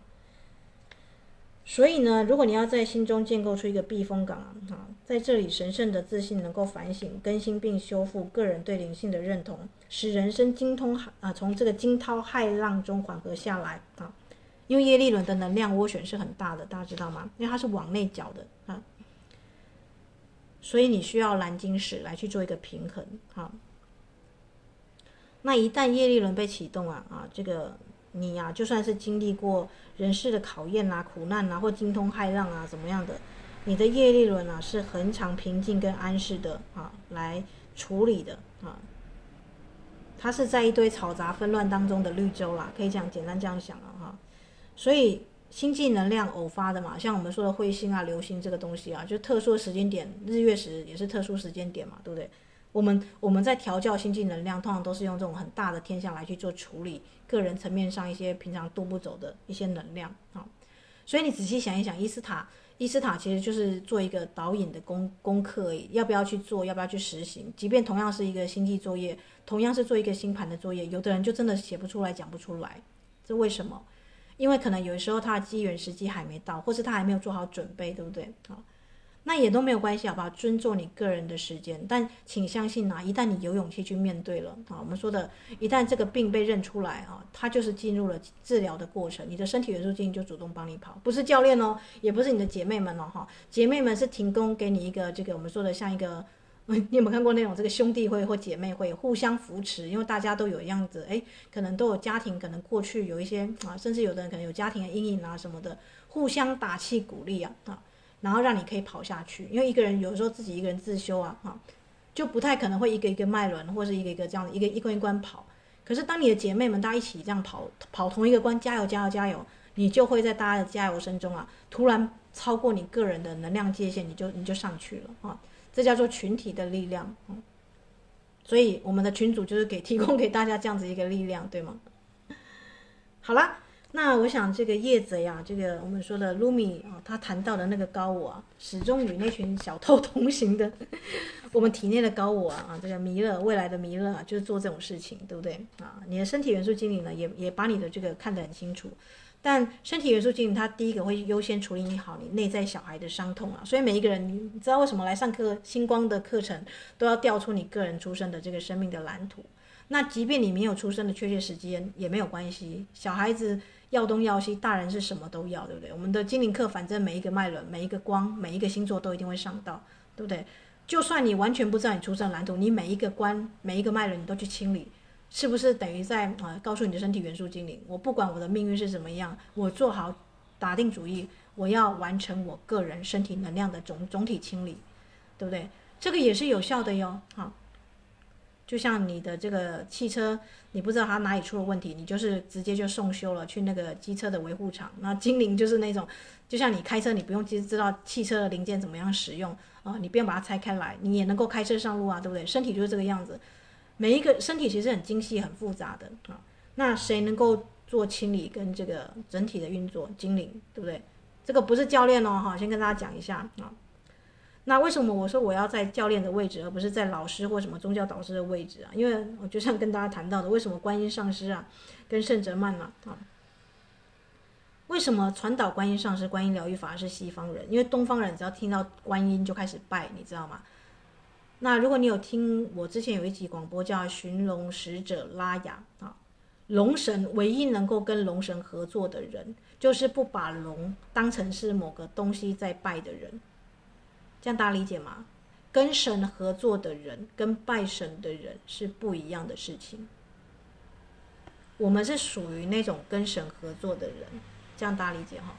[SPEAKER 1] 所以呢，如果你要在心中建构出一个避风港啊，在这里神圣的自信能够反省、更新并修复个人对灵性的认同，使人生精通啊，从这个惊涛骇浪中缓和下来啊。因为业力轮的能量涡旋是很大的，大家知道吗？因为它是往内搅的啊，所以你需要蓝晶石来去做一个平衡啊。那一旦业力轮被启动啊啊，这个。你呀、啊，就算是经历过人世的考验啊、苦难啊，或惊涛骇浪啊，怎么样的，你的业力轮啊是恒常平静跟安适的啊，来处理的啊。它是在一堆嘈杂纷乱当中的绿洲啦，可以这样简单这样想了哈、所以星际能量偶发的嘛，像我们说的彗星啊、流星这个东西啊，就特殊的时间点，日月食也是特殊时间点嘛，对不对？我们我们在调教星际能量，通常都是用这种很大的天象来去做处理，个人层面上一些平常渡不走的一些能量啊。所以你仔细想一想，伊斯塔伊斯塔其实就是做一个导引的功功课，要不要去做，要不要去实行？即便同样是一个星际作业，同样是做一个星盘的作业，有的人就真的写不出来，讲不出来，这为什么？因为可能有时候他的机缘时机还没到，或是他还没有做好准备，对不对？啊。那也都没有关系，好不好？尊重你个人的时间，但请相信啊，一旦你有勇气去面对了啊，我们说的，一旦这个病被认出来啊，它就是进入了治疗的过程，你的身体元素经理就主动帮你跑，不是教练哦，也不是你的姐妹们哦，哈，姐妹们是提供给你一个这个我们说的像一个，你有没有看过那种这个兄弟会或姐妹会互相扶持，因为大家都有样子，哎，可能都有家庭，可能过去有一些啊，甚至有的人可能有家庭的阴影啊什么的，互相打气鼓励啊啊。然后让你可以跑下去，因为一个人有时候自己一个人自修啊，哈，就不太可能会一个一个脉轮或者一个一个这样的一个一关一关跑。可是当你的姐妹们大家一起这样跑跑同一个关，加油加油加油，你就会在大家的加油声中啊，突然超过你个人的能量界限，你就你就上去了啊，这叫做群体的力量。嗯，所以我们的群主就是给提供给大家这样子一个力量，对吗？好了。那我想，这个叶子呀，这个我们说的卢米啊，他谈到的那个高我啊，始终与那群小偷同行的，我们体内的高我啊，这个弥勒，未来的弥勒啊，就是做这种事情，对不对啊？你的身体元素精灵呢，也也把你的这个看得很清楚，但身体元素精灵他第一个会优先处理你好你内在小孩的伤痛啊，所以每一个人，你知道为什么来上课星光的课程都要调出你个人出生的这个生命的蓝图？那即便你没有出生的确切时间也没有关系，小孩子。要东要西，大人是什么都要，对不对？我们的精灵课，反正每一个脉轮、每一个光、每一个星座都一定会上到，对不对？就算你完全不知道你出生蓝图，你每一个关、每一个脉轮你都去清理，是不是等于在啊、呃、告诉你的身体元素精灵，我不管我的命运是怎么样，我做好打定主意，我要完成我个人身体能量的总总体清理，对不对？这个也是有效的哟，好。就像你的这个汽车，你不知道它哪里出了问题，你就是直接就送修了，去那个机车的维护厂。那精灵就是那种，就像你开车，你不用其实知道汽车的零件怎么样使用啊，你不用把它拆开来，你也能够开车上路啊，对不对？身体就是这个样子，每一个身体其实很精细、很复杂的啊。那谁能够做清理跟这个整体的运作？精灵，对不对？这个不是教练哦，哈，先跟大家讲一下啊。那为什么我说我要在教练的位置，而不是在老师或什么宗教导师的位置啊？因为我就像跟大家谈到的，为什么观音上师啊，跟圣哲曼啊，啊，为什么传导观音上师、观音疗愈法是西方人？因为东方人只要听到观音就开始拜，你知道吗？那如果你有听我之前有一集广播叫《寻龙使者拉雅》啊，龙神唯一能够跟龙神合作的人，就是不把龙当成是某个东西在拜的人。这样大家理解吗？跟神合作的人跟拜神的人是不一样的事情。我们是属于那种跟神合作的人，这样大家理解哈？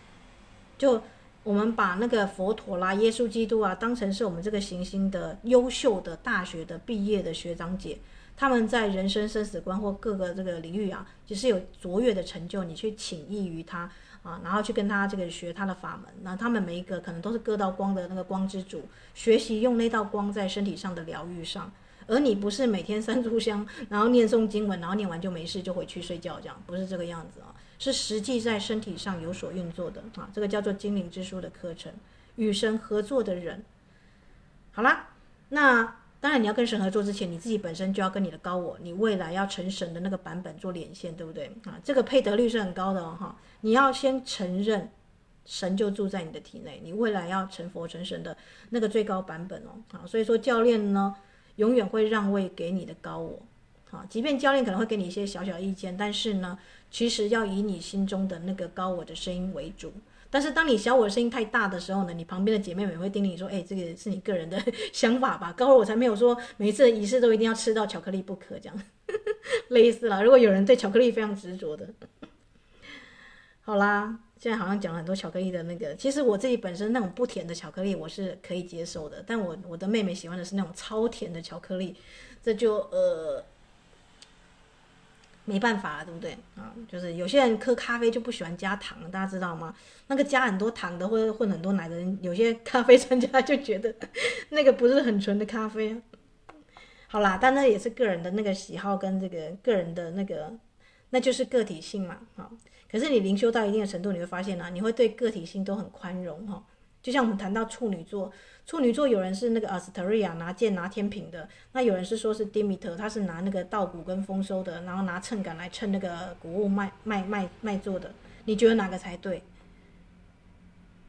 [SPEAKER 1] 就我们把那个佛陀啦、耶稣基督啊当成是我们这个行星的优秀的大学的毕业的学长姐，他们在人生生死观或各个这个领域啊，就是有卓越的成就，你去请益于他啊，然后去跟他这个学他的法门。那他们每一个可能都是各道光的那个光之主，学习用那道光在身体上的疗愈上。而你不是每天三炷香，然后念诵经文，然后念完就没事就回去睡觉，这样不是这个样子啊，是实际在身体上有所运作的啊。这个叫做精灵之书的课程，与神合作的人。好啦，那。当然，你要跟神合作之前，你自己本身就要跟你的高我，你未来要成神的那个版本做连线，对不对啊？这个配得率是很高的哦，哈！你要先承认神就住在你的体内，你未来要成佛成神的那个最高版本哦，啊！所以说教练呢，永远会让位给你的高我，啊，即便教练可能会给你一些小小意见，但是呢，其实要以你心中的那个高我的声音为主。但是当你小我的声音太大的时候呢，你旁边的姐妹们会叮咛你说：“哎，这个是你个人的 想法吧？”高我才没有说每次的仪式都一定要吃到巧克力不可，这样 类似啦。如果有人对巧克力非常执着的，好啦，现在好像讲了很多巧克力的那个，其实我自己本身那种不甜的巧克力我是可以接受的，但我我的妹妹喜欢的是那种超甜的巧克力，这就呃。没办法，对不对啊？就是有些人喝咖啡就不喜欢加糖，大家知道吗？那个加很多糖的或者混很多奶的人，有些咖啡专家就觉得 那个不是很纯的咖啡。好啦，但那也是个人的那个喜好跟这个个人的那个，那就是个体性嘛。啊，可是你灵修到一定的程度，你会发现啊，你会对个体性都很宽容哈。就像我们谈到处女座。处女座有人是那个阿斯特瑞亚拿剑拿天平的，那有人是说是迪米特，他是拿那个稻谷跟丰收的，然后拿秤杆来称那个谷物卖卖卖卖做的。你觉得哪个才对？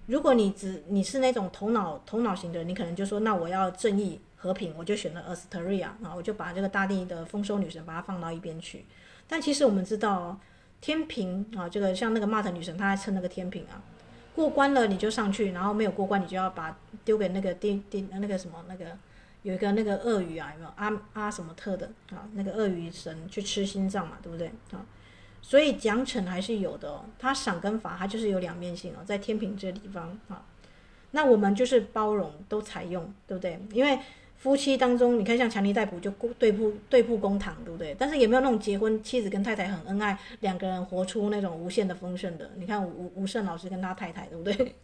[SPEAKER 1] 如果你只你是那种头脑头脑型的人，你可能就说那我要正义和平，我就选了阿斯特瑞亚，然后我就把这个大地的丰收女神把它放到一边去。但其实我们知道天平啊，这个像那个 Mart 女神，她在称那个天平啊。过关了你就上去，然后没有过关你就要把丢给那个丁丁那个什么那个有一个那个鳄鱼啊有没有阿阿什么特的啊那个鳄鱼神去吃心脏嘛对不对啊？所以奖惩还是有的哦，他赏跟罚他就是有两面性哦，在天平这地方啊，那我们就是包容都采用对不对？因为。夫妻当中，你看像强尼戴普就对簿对簿公堂，对不对？但是也没有那种结婚妻子跟太太很恩爱，两个人活出那种无限的丰盛的。你看吴吴胜老师跟他太太，对不对？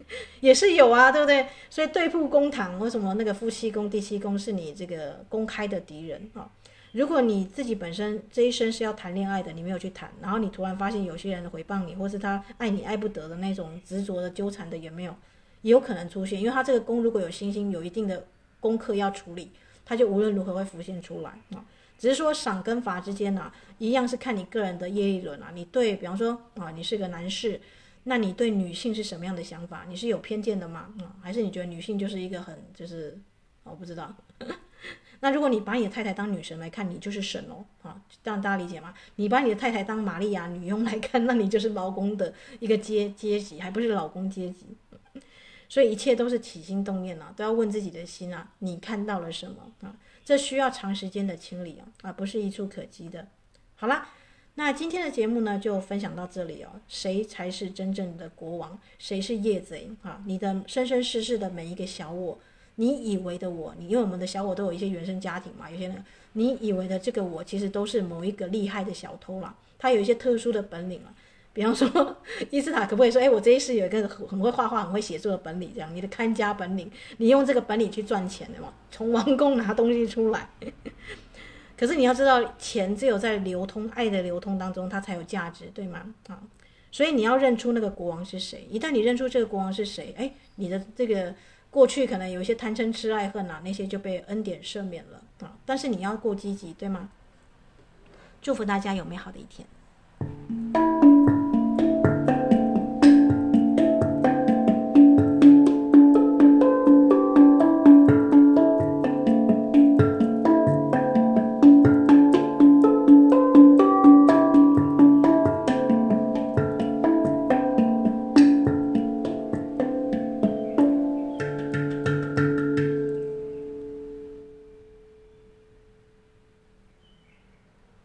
[SPEAKER 1] 也是有啊，对不对？所以对簿公堂，为什么那个夫妻宫、第七宫是你这个公开的敌人啊？如果你自己本身这一生是要谈恋爱的，你没有去谈，然后你突然发现有些人回谤你，或是他爱你爱不得的那种执着的纠缠的，也没有，也有可能出现，因为他这个宫如果有星星，有一定的。功课要处理，他就无论如何会浮现出来啊。只是说赏跟罚之间呢、一样是看你个人的业力轮啊。你对比方说啊，你是个男士，那你对女性是什么样的想法？你是有偏见的吗？啊，还是你觉得女性就是一个很就是我不知道。那如果你把你的太太当女神来看，你就是神哦啊，这样大家理解吗？你把你的太太当玛利亚女佣来看，那你就是劳工的一个阶阶级，还不是老公阶级。所以一切都是起心动念啊，都要问自己的心啊，你看到了什么啊？这需要长时间的清理啊，而不是一触可及的。好啦，那今天的节目呢，就分享到这里哦。谁才是真正的国王？谁是夜贼啊？你的生生世世的每一个小我，你以为的我，你因为我们的小我都有一些原生家庭嘛，有些人你以为的这个我，其实都是某一个厉害的小偷啦，他有一些特殊的本领啊。比方说，伊斯塔可不可以说，哎，我这一世有一个很会画画、很会写作的本领，这样你的看家本领，你用这个本领去赚钱的嘛？从王宫拿东西出来。可是你要知道，钱只有在流通、爱的流通当中，它才有价值，对吗？啊，所以你要认出那个国王是谁。一旦你认出这个国王是谁，哎，你的这个过去可能有一些贪嗔痴爱恨啊，那些就被恩典赦免了啊。但是你要够积极，对吗？祝福大家有美好的一天。